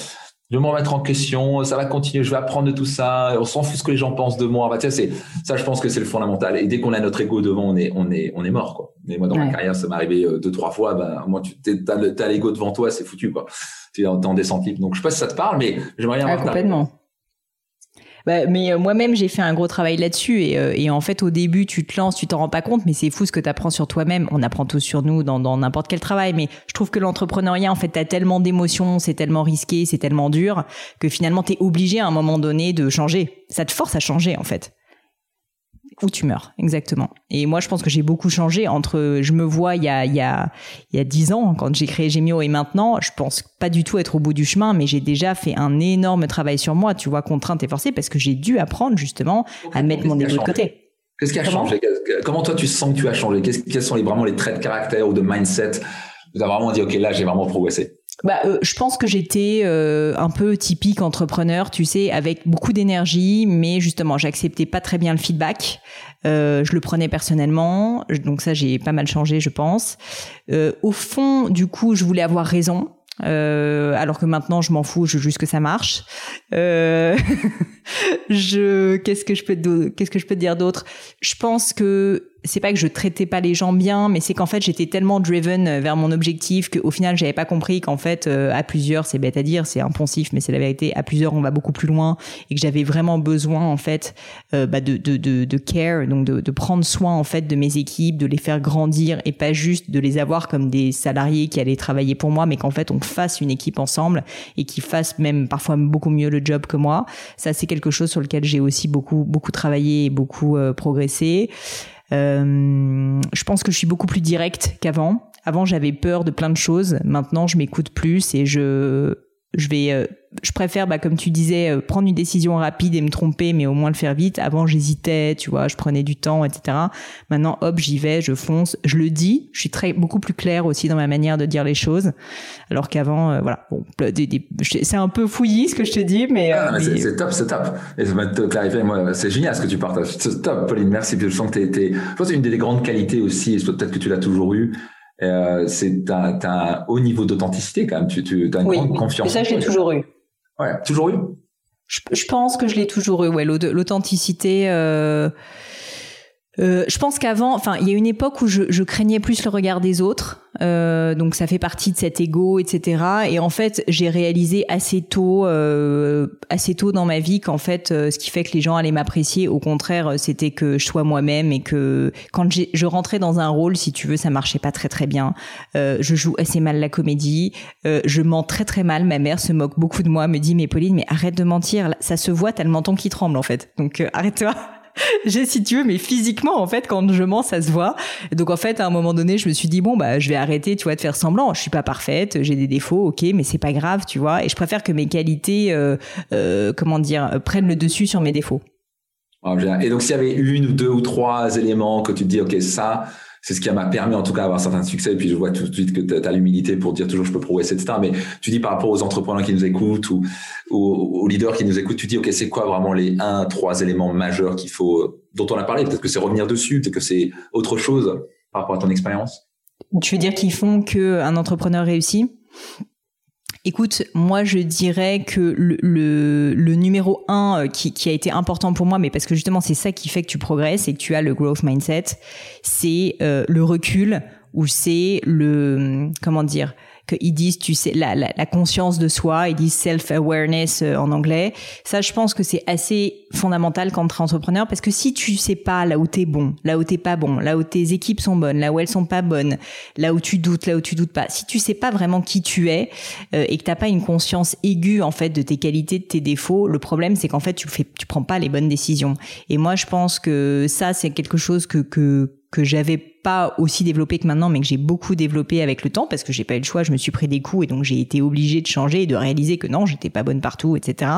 je vais me remettre en question, ça va continuer, je vais apprendre de tout ça, on s'en fout ce que les gens pensent de moi. Bah, c'est ça, je pense que c'est le fondamental. Et dès qu'on a notre ego devant, on est, on est, on est mort, quoi. Mais moi, dans ouais. ma carrière, ça m'est arrivé euh, deux, trois fois. Ben, moi, tu as, l'ego devant toi, c'est foutu, quoi. Tu es en, descente libre. Donc, je sais pas si ça te parle, mais j'aimerais bien ah, complètement. Bah, mais euh, moi-même, j'ai fait un gros travail là-dessus. Et, euh, et, en fait, au début, tu te lances, tu t'en rends pas compte, mais c'est fou ce que tu apprends sur toi-même. On apprend tout sur nous dans n'importe quel travail. Mais je trouve que l'entrepreneuriat, en fait, t'as tellement d'émotions, c'est tellement risqué, c'est tellement dur, que finalement, t'es obligé à un moment donné de changer. Ça te force à changer, en fait ou tu meurs, exactement. Et moi, je pense que j'ai beaucoup changé entre, je me vois il y a, il y a, il y a 10 ans, quand j'ai créé Gemio et maintenant, je pense pas du tout être au bout du chemin, mais j'ai déjà fait un énorme travail sur moi, tu vois, contrainte et forcée, parce que j'ai dû apprendre justement à mettre mon ego de côté. Qu'est-ce qui a changé Comment toi tu sens que tu as changé Quels sont les, vraiment les traits de caractère ou de mindset Tu as vraiment dit, OK, là, j'ai vraiment progressé bah, euh, je pense que j'étais euh, un peu typique entrepreneur, tu sais, avec beaucoup d'énergie, mais justement, j'acceptais pas très bien le feedback. Euh, je le prenais personnellement, donc ça, j'ai pas mal changé, je pense. au fond, du coup, je voulais avoir raison. alors que maintenant je m'en fous, je veux juste que ça marche. Euh, [laughs] je qu'est-ce que je peux qu'est-ce que je peux te dire d'autre? Je pense que c'est pas que je traitais pas les gens bien, mais c'est qu'en fait j'étais tellement driven vers mon objectif qu'au final j'avais pas compris qu'en fait euh, à plusieurs c'est bête à dire, c'est impensif, mais c'est la vérité. À plusieurs on va beaucoup plus loin et que j'avais vraiment besoin en fait euh, bah, de, de, de, de, care, donc de, de prendre soin en fait de mes équipes, de les faire grandir et pas juste de les avoir comme des salariés qui allaient travailler pour moi, mais qu'en fait on fasse une équipe ensemble et qui fassent même parfois beaucoup mieux le job que moi. Ça c'est quelque chose sur lequel j'ai aussi beaucoup beaucoup travaillé et beaucoup euh, progressé. Euh, je pense que je suis beaucoup plus directe qu'avant. Avant, j'avais peur de plein de choses. Maintenant, je m'écoute plus et je je vais euh, je préfère, bah, comme tu disais, euh, prendre une décision rapide et me tromper, mais au moins le faire vite. Avant, j'hésitais, tu vois, je prenais du temps, etc. Maintenant, hop, j'y vais, je fonce, je le dis. Je suis très beaucoup plus claire aussi dans ma manière de dire les choses, alors qu'avant, euh, voilà, bon, c'est un peu fouillis ce que je te dis, mais, ah, c'est top, c'est top. Et ça m'a clarifié, moi, c'est génial ce que tu partages. C'est top, Pauline. Merci. je sens que t'es, je pense que c'est une des grandes qualités aussi, et peut-être que tu l'as toujours eu. Euh, c'est t'as, un haut niveau d'authenticité quand même. Tu, tu as une grande confiance. Ça, j'ai toujours eu. Ouais, toujours eu? Je, je, pense que je l'ai toujours eu, ouais, l'authenticité. Euh, euh, je pense qu'avant, enfin, il y a une époque où je, je, craignais plus le regard des autres, euh, donc ça fait partie de cet ego, etc. Et en fait, j'ai réalisé assez tôt, euh, assez tôt dans ma vie qu'en fait, euh, ce qui fait que les gens allaient m'apprécier, au contraire, c'était que je sois moi-même et que quand je rentrais dans un rôle, si tu veux, ça marchait pas très très bien. Euh, je joue assez mal la comédie, je mens très très mal. Ma mère se moque beaucoup de moi, me dit mais Pauline, mais arrête de mentir, ça se voit, tellement ton qui tremble en fait. Donc arrête-toi. [laughs] j'ai si tu veux mais physiquement en fait quand je mens ça se voit. Donc en fait à un moment donné je me suis dit bon bah je vais arrêter tu vois de faire semblant. Je suis pas parfaite j'ai des défauts ok mais c'est pas grave tu vois. Et je préfère que mes qualités euh, euh, comment dire prennent le dessus sur mes défauts. Et donc s'il y avait une ou deux ou trois éléments que tu te dis ok ça c'est ce qui m'a permis en tout cas d'avoir certains succès. Et puis je vois tout de suite que tu as, l'humilité pour dire toujours je peux progresser, etc. Mais tu dis par rapport aux entrepreneurs qui nous écoutent ou, aux leaders qui nous écoutent, tu dis ok c'est quoi vraiment les un, trois éléments majeurs qu'il faut, dont on a parlé? Peut-être que c'est revenir dessus, peut-être que c'est autre chose par rapport à ton expérience? Tu veux dire qu'ils font que un entrepreneur réussit? Écoute, moi je dirais que le, numéro un euh, qui, qui, a été important pour moi, mais parce que justement c'est ça qui fait que tu progresses et que tu as le growth mindset, c'est euh, le recul ou c'est le comment dire qu'ils disent, tu sais, la, la, la, conscience de soi, ils disent self-awareness euh, en anglais. Ça, je pense que c'est assez fondamental quand tu es entrepreneur parce que si tu sais pas là où t'es bon, là où t'es pas bon, là où tes équipes sont bonnes, là où elles sont pas bonnes, là où tu doutes, là où tu doutes pas, si tu sais pas vraiment qui tu es euh, et que t'as pas une conscience aiguë en fait de tes qualités, de tes défauts, le problème c'est qu'en fait tu fais, tu prends pas les bonnes décisions. Et moi, je pense que ça c'est quelque chose que que que j'avais pas aussi développé que maintenant, mais que j'ai beaucoup développé avec le temps parce que j'ai pas eu le choix, je me suis pris des coups et donc j'ai été obligée de changer et de réaliser que non, j'étais pas bonne partout, etc.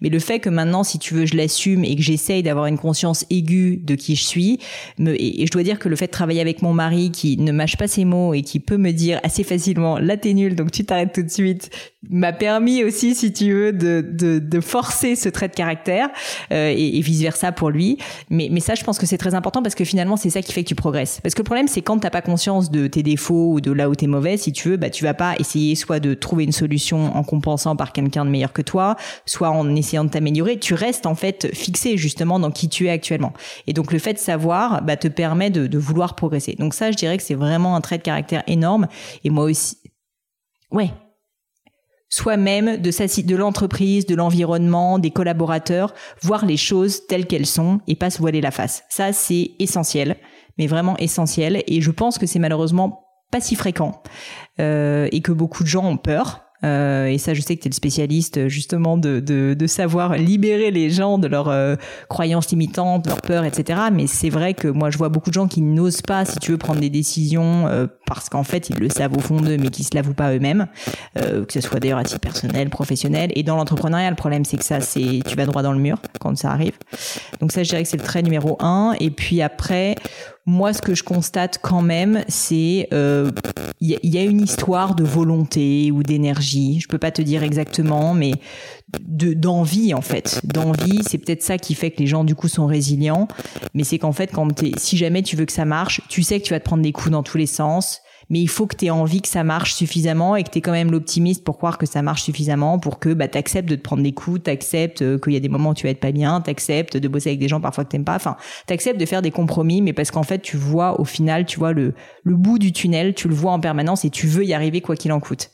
Mais le fait que maintenant, si tu veux, je l'assume et que j'essaye d'avoir une conscience aiguë de qui je suis, me, et, je dois dire que le fait de travailler avec mon mari qui ne mâche pas ses mots et qui peut me dire assez facilement, là t'es nul, donc tu t'arrêtes tout de suite, m'a permis aussi, si tu veux, de, de, de forcer ce trait de caractère euh, et, et vice versa pour lui. Mais, mais ça, je pense que c'est très important parce que finalement, c'est ça qui fait que tu progresses. Parce que le problème, c'est quand t'as pas conscience de tes défauts ou de là où t'es mauvais, si tu veux, bah tu vas pas essayer soit de trouver une solution en compensant par quelqu'un de meilleur que toi, soit en essayant de t'améliorer. Tu restes en fait fixé justement dans qui tu es actuellement. Et donc le fait de savoir, bah te permet de, de vouloir progresser. Donc ça, je dirais que c'est vraiment un trait de caractère énorme. Et moi aussi, ouais, soi-même, de, de l'entreprise, de l'environnement, des collaborateurs, voir les choses telles qu'elles sont et pas se voiler la face. Ça, c'est essentiel, mais vraiment essentiel. Et je pense que c'est malheureusement pas si fréquent euh, et que beaucoup de gens ont peur. Euh, et ça, je sais que tu es le spécialiste justement de, de, de, savoir libérer les gens de leurs euh, croyances limitantes, leurs peurs, etc. Mais c'est vrai que moi, je vois beaucoup de gens qui n'osent pas, si tu veux, prendre des décisions euh, parce qu'en fait, ils le savent au fond d'eux, mais qui se l'avouent pas eux-mêmes, euh, que ce soit d'ailleurs à titre personnel, professionnel. Et dans l'entrepreneuriat, le problème, c'est que ça, c'est tu vas droit dans le mur quand ça arrive. Donc ça, je dirais que c'est le trait numéro un. Et puis après, moi, ce que je constate quand même, c'est il euh, y, y, a une histoire de volonté ou d'énergie. Je peux pas te dire exactement, mais de d'envie en fait. D'envie, c'est peut-être ça qui fait que les gens du coup sont résilients. Mais c'est qu'en fait, quand si jamais tu veux que ça marche, tu sais que tu vas te prendre des coups dans tous les sens mais il faut que tu aies envie que ça marche suffisamment et que tu es quand même l'optimiste pour croire que ça marche suffisamment pour que bah, tu acceptes de te prendre des coups, tu acceptes euh, qu'il y a des moments où tu vas être pas bien, tu acceptes de bosser avec des gens parfois que t'aimes pas, enfin, tu acceptes de faire des compromis, mais parce qu'en fait, tu vois au final, tu vois le, le bout du tunnel, tu le vois en permanence et tu veux y arriver quoi qu'il en coûte.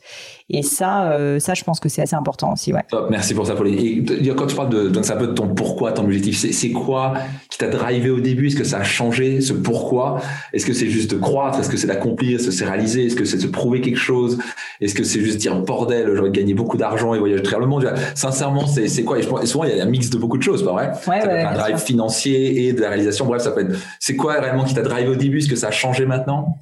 Et ça, euh, ça, je pense que c'est assez important aussi. Ouais. Merci pour ça, Pauline. Et quand tu parles de, donc un peu de ton pourquoi, ton objectif, c'est quoi qui t'a drivé au début? Est-ce que ça a changé ce pourquoi? Est-ce que c'est juste de croître? Est-ce que c'est d'accomplir Est-ce que c'est réaliser? Est-ce que c'est de se prouver quelque chose? Est-ce que c'est juste dire bordel, j'aurais gagné beaucoup d'argent et voyager très le monde? Sincèrement, c'est quoi? Et Souvent, il y a un mix de beaucoup de choses, pas vrai? Ouais, ouais, Un drive financier et de la réalisation. Bref, ça peut être. C'est quoi réellement qui t'a drivé au début? Est-ce que ça a changé maintenant?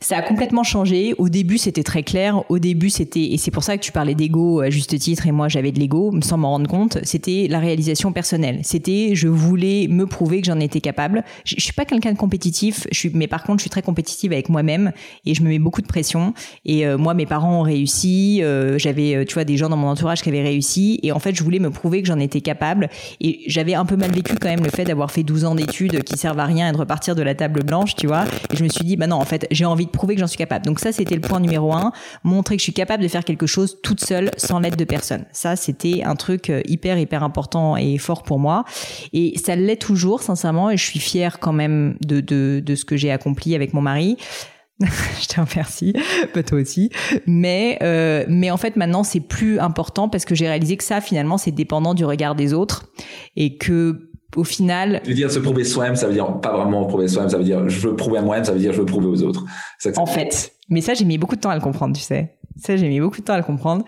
Ça a complètement changé. Au début, c'était très clair. Au début, c'était, et c'est pour ça que tu parlais d'ego à juste titre, et moi j'avais de l'ego, sans m'en rendre compte, c'était la réalisation personnelle. C'était, je voulais me prouver que j'en étais capable. Je, je suis pas quelqu'un de compétitif, je suis, mais par contre, je suis très compétitive avec moi-même, et je me mets beaucoup de pression. Et euh, moi, mes parents ont réussi, euh, j'avais, euh, tu vois, des gens dans mon entourage qui avaient réussi, et en fait, je voulais me prouver que j'en étais capable. Et j'avais un peu mal vécu quand même le fait d'avoir fait 12 ans d'études qui servent à rien et de repartir de la table blanche, tu vois. Et je me suis dit, bah non, en fait, j'ai envie de prouver que j'en suis capable. Donc ça, c'était le point numéro un, montrer que je suis capable de faire quelque chose toute seule, sans l'aide de personne. Ça, c'était un truc euh, hyper, hyper important et fort pour moi. Et ça l'est toujours, sincèrement, et je suis fière quand même de, de, ce que j'ai accompli avec mon mari. [laughs] je te remercie, pas [laughs] toi aussi. Mais euh, mais en fait maintenant c'est plus important parce que j'ai réalisé que ça finalement c'est dépendant du regard des autres et que au final. Tu veux dire se prouver soi-même, ça veut dire pas vraiment prouver soi-même, ça veut dire je veux prouver à moi-même, ça veut dire je veux prouver aux autres. en fait, mais ça j'ai mis beaucoup de temps à le comprendre, tu sais. Ça j'ai mis beaucoup de temps à le comprendre.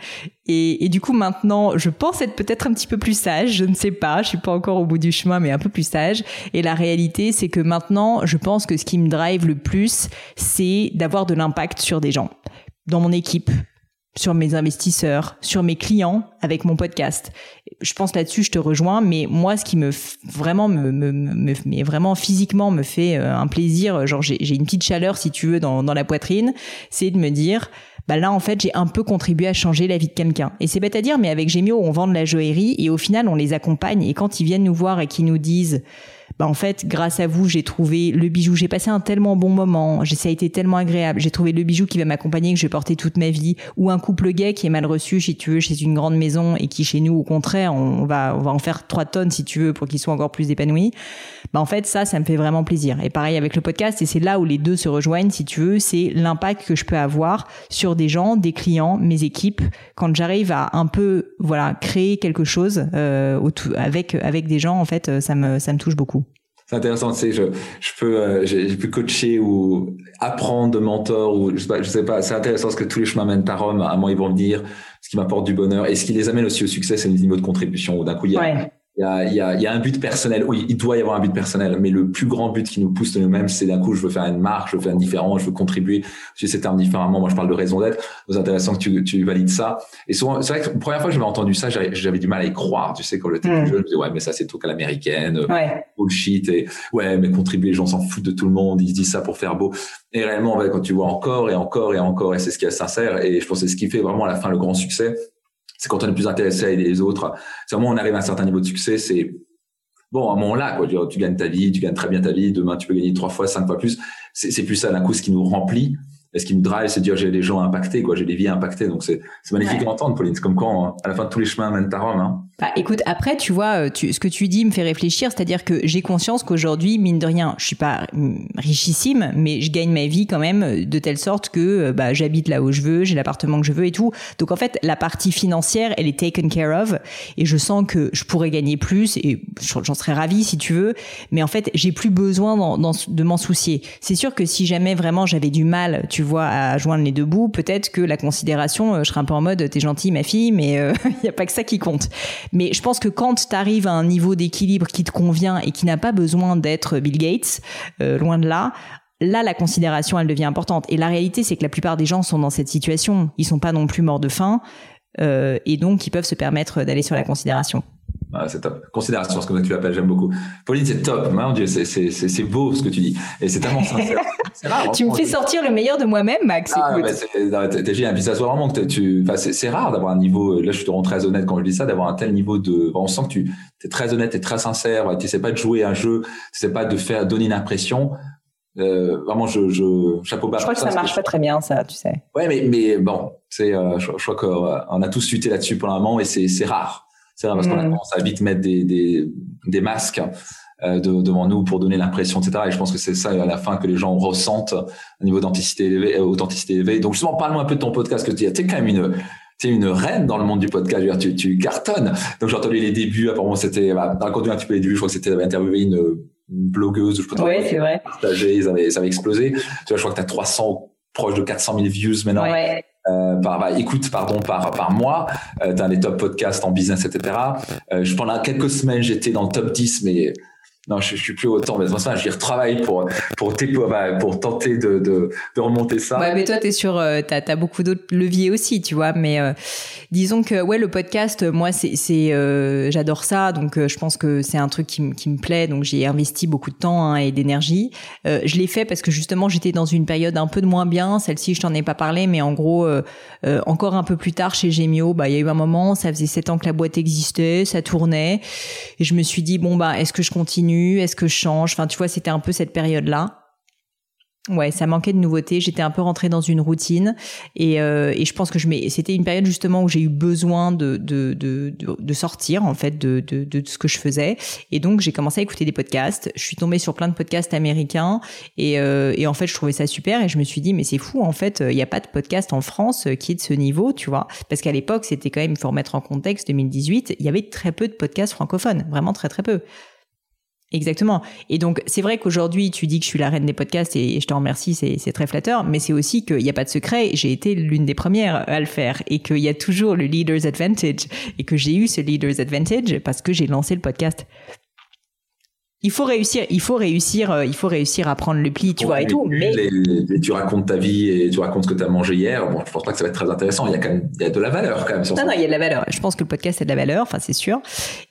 Et, et du coup maintenant, je pense être peut-être un petit peu plus sage, je ne sais pas, je suis pas encore au bout du chemin, mais un peu plus sage. Et la réalité, c'est que maintenant, je pense que ce qui me drive le plus, c'est d'avoir de l'impact sur des gens, dans mon équipe, sur mes investisseurs, sur mes clients avec mon podcast. Je pense là-dessus, je te rejoins, mais moi, ce qui me vraiment me, me, me, vraiment physiquement me fait euh, un plaisir, genre j'ai une petite chaleur si tu veux dans, dans la poitrine, c'est de me dire, bah là en fait j'ai un peu contribué à changer la vie de quelqu'un. Et c'est bête à dire, mais avec Gemio on vend de la joaillerie et au final on les accompagne et quand ils viennent nous voir et qu'ils nous disent bah en fait, grâce à vous, j'ai trouvé le bijou. J'ai passé un tellement bon moment. Ça a été tellement agréable. J'ai trouvé le bijou qui va m'accompagner, que je vais porter toute ma vie. Ou un couple gay qui est mal reçu, si tu veux, chez une grande maison et qui, chez nous, au contraire, on va, on va en faire trois tonnes, si tu veux, pour qu'ils soient encore plus épanouis. Bah en fait, ça, ça me fait vraiment plaisir. Et pareil avec le podcast, et c'est là où les deux se rejoignent, si tu veux, c'est l'impact que je peux avoir sur des gens, des clients, mes équipes, quand j'arrive à un peu, voilà, créer quelque chose euh, avec avec des gens, en fait, ça me ça me touche beaucoup. C'est intéressant, tu sais, je, je peux, euh, j'ai pu coacher ou apprendre de mentors ou je sais pas, je sais pas. C'est intéressant parce que tous les chemins mènent à Rome. À moi, ils vont me dire ce qui m'apporte du bonheur et ce qui les amène aussi au succès, c'est le niveau de contribution. Ou d'un coup, il y a, il y, a, il y a un but personnel. Oui, il doit y avoir un but personnel, mais le plus grand but qui nous pousse de nous-mêmes, c'est d'un coup, je veux faire une marque, je veux faire une différence, je veux contribuer. Je ces termes différemment. Moi, je parle de raison d'être. C'est intéressant que tu, tu valides ça. Et souvent, c'est vrai que la première fois que j'avais entendu ça, j'avais du mal à y croire. Tu sais, quand j'étais plus mm. jeune, je me disais, ouais, mais ça, c'est tout qu'à l'américaine. Ouais. Bullshit. Et ouais, mais contribuer, les gens s'en foutent de tout le monde. Ils disent ça pour faire beau. Et réellement, quand tu vois encore et encore et encore, et c'est ce qui est sincère. Et je pense que c'est ce qui fait vraiment à la fin le grand succès. C'est quand on est plus intéressé à aider les autres. C'est vraiment, on arrive à un certain niveau de succès, c'est bon, à un moment là, quoi, tu, gagnes ta vie, tu gagnes très bien ta vie, demain tu peux gagner trois fois, cinq fois plus. C'est plus ça d'un coup ce qui nous remplit. Et ce qui me drive, c'est de dire j'ai des gens impactés, quoi, j'ai des vies impactées. Donc c'est magnifique à entendre, Pauline. C'est comme quand à la fin de tous les chemins mènent à Rome. Hein. Bah, écoute, après, tu vois, euh, tu, ce que tu dis me fait réfléchir, c'est-à-dire que j'ai conscience qu'aujourd'hui, mine de rien, je suis pas richissime, mais je gagne ma vie quand même euh, de telle sorte que euh, bah, j'habite là où je veux, j'ai l'appartement que je veux et tout. Donc en fait, la partie financière, elle est taken care of, et je sens que je pourrais gagner plus, et j'en serais ravie si tu veux, mais en fait, j'ai plus besoin de m'en soucier. C'est sûr que si jamais vraiment j'avais du mal, tu vois, à joindre les deux bouts, peut-être que la considération, je serais un peu en mode, t'es gentille ma fille, mais [laughs] il n'y a pas que ça qui compte. Mais je pense que quand tu arrives à un niveau d'équilibre qui te convient et qui n'a pas besoin d'être Bill Gates, euh, loin de là, là la considération elle devient importante. Et la réalité c'est que la plupart des gens sont dans cette situation. Ils sont pas non plus morts de faim euh, et donc ils peuvent se permettre d'aller sur la considération. Ah, c'est top. Considération, ce que tu l'appelles, j'aime beaucoup. Pauline, c'est top. Mon Dieu, c'est beau ce que tu dis. Et c'est tellement sincère. [laughs] Rare, tu me fais sortir le meilleur de moi-même, Max. Ah, t'es génial. Puis ça se voit vraiment que tu, c'est rare d'avoir un niveau, là, je suis très honnête quand je dis ça, d'avoir un tel niveau de, on sent que tu es très honnête, et très sincère, tu sais pas de jouer un jeu, tu sais pas de faire, donner une impression. Euh, vraiment, je, je chapeau bas. Je crois que ça, marche pas très bien, ça, tu sais. Ouais, mais, mais bon, c'est, euh, je, je, crois qu'on a tous lutté là-dessus pour un moment et c'est rare. C'est vrai parce qu'on a mm. tendance à vite mettre des, des, des masques euh, de, devant nous pour donner l'impression, etc. Et je pense que c'est ça à la fin que les gens ressentent au niveau d'authenticité élevée, euh, authenticité élevée. Donc justement, parle-moi un peu de ton podcast que tu es quand même une tu une reine dans le monde du podcast. Tu, tu cartonnes. Donc j'ai entendu les débuts. Apparemment, c'était bah, raconte un petit peu les débuts. Je crois que c'était interviewé une, une blogueuse. Je peux oui, c'est vrai. Ils avaient, ça avait explosé. Tu vois, je crois que tu as 300 proche de 400 000 views maintenant. Ouais. Euh, par bah, écoute pardon par par mois euh, dans les top podcasts en business etc euh, je pendant quelques semaines j'étais dans le top 10 mais non, je, je suis plus autant, mais ça, j'y retravaille pour pour pour tenter de, de, remonter ça. Ouais, mais toi, t'es sur, euh, t'as as beaucoup d'autres leviers aussi, tu vois. Mais euh, disons que ouais, le podcast, moi, c'est euh, j'adore ça, donc je pense que c'est un truc qui, qui me plaît, donc j'ai investi beaucoup de temps hein, et d'énergie. je l'ai fait parce que justement, j'étais dans une période un peu de moins bien. Celle-ci, je t'en ai pas parlé, mais en gros, encore un peu plus tard chez Gemio, bah il y a eu un moment, ça faisait sept ans que la boîte existait, ça tournait, et je me suis dit bon bah est-ce que je continue est-ce que je change? Enfin, tu vois, c'était un peu cette période-là. Ouais, ça manquait de nouveautés. J'étais un peu rentrée dans une routine et, euh, je pense que je c'était une période justement où j'ai eu besoin de sortir en fait de, ce que je faisais et donc j'ai commencé à écouter des podcasts. Je suis tombée sur plein de podcasts américains et, euh, en fait je trouvais ça super et je me suis dit mais c'est fou en fait il n'y a pas de podcast en France qui est de ce niveau, tu vois Parce qu'à l'époque c'était quand même faut remettre en contexte 2018, il y avait très peu de podcasts francophones, vraiment très très peu. Exactement. Et donc, c'est vrai qu'aujourd'hui, tu dis que je suis la reine des podcasts et je te remercie, c'est très flatteur, mais c'est aussi qu'il n'y a pas de secret. J'ai été l'une des premières à le faire et qu'il y a toujours le leader's advantage et que j'ai eu ce leader's advantage parce que j'ai lancé le podcast il faut réussir, il faut réussir, euh, il faut réussir à prendre le pli, tu vois, et tout. Mais... tu racontes ta vie et tu racontes ce que tu as mangé hier. Bon, je pense pas que ça va être très intéressant. Il y a quand même, il y a de la valeur quand même. Sur non, non, il y a de la valeur. Je pense que le podcast a de la valeur, enfin c'est sûr.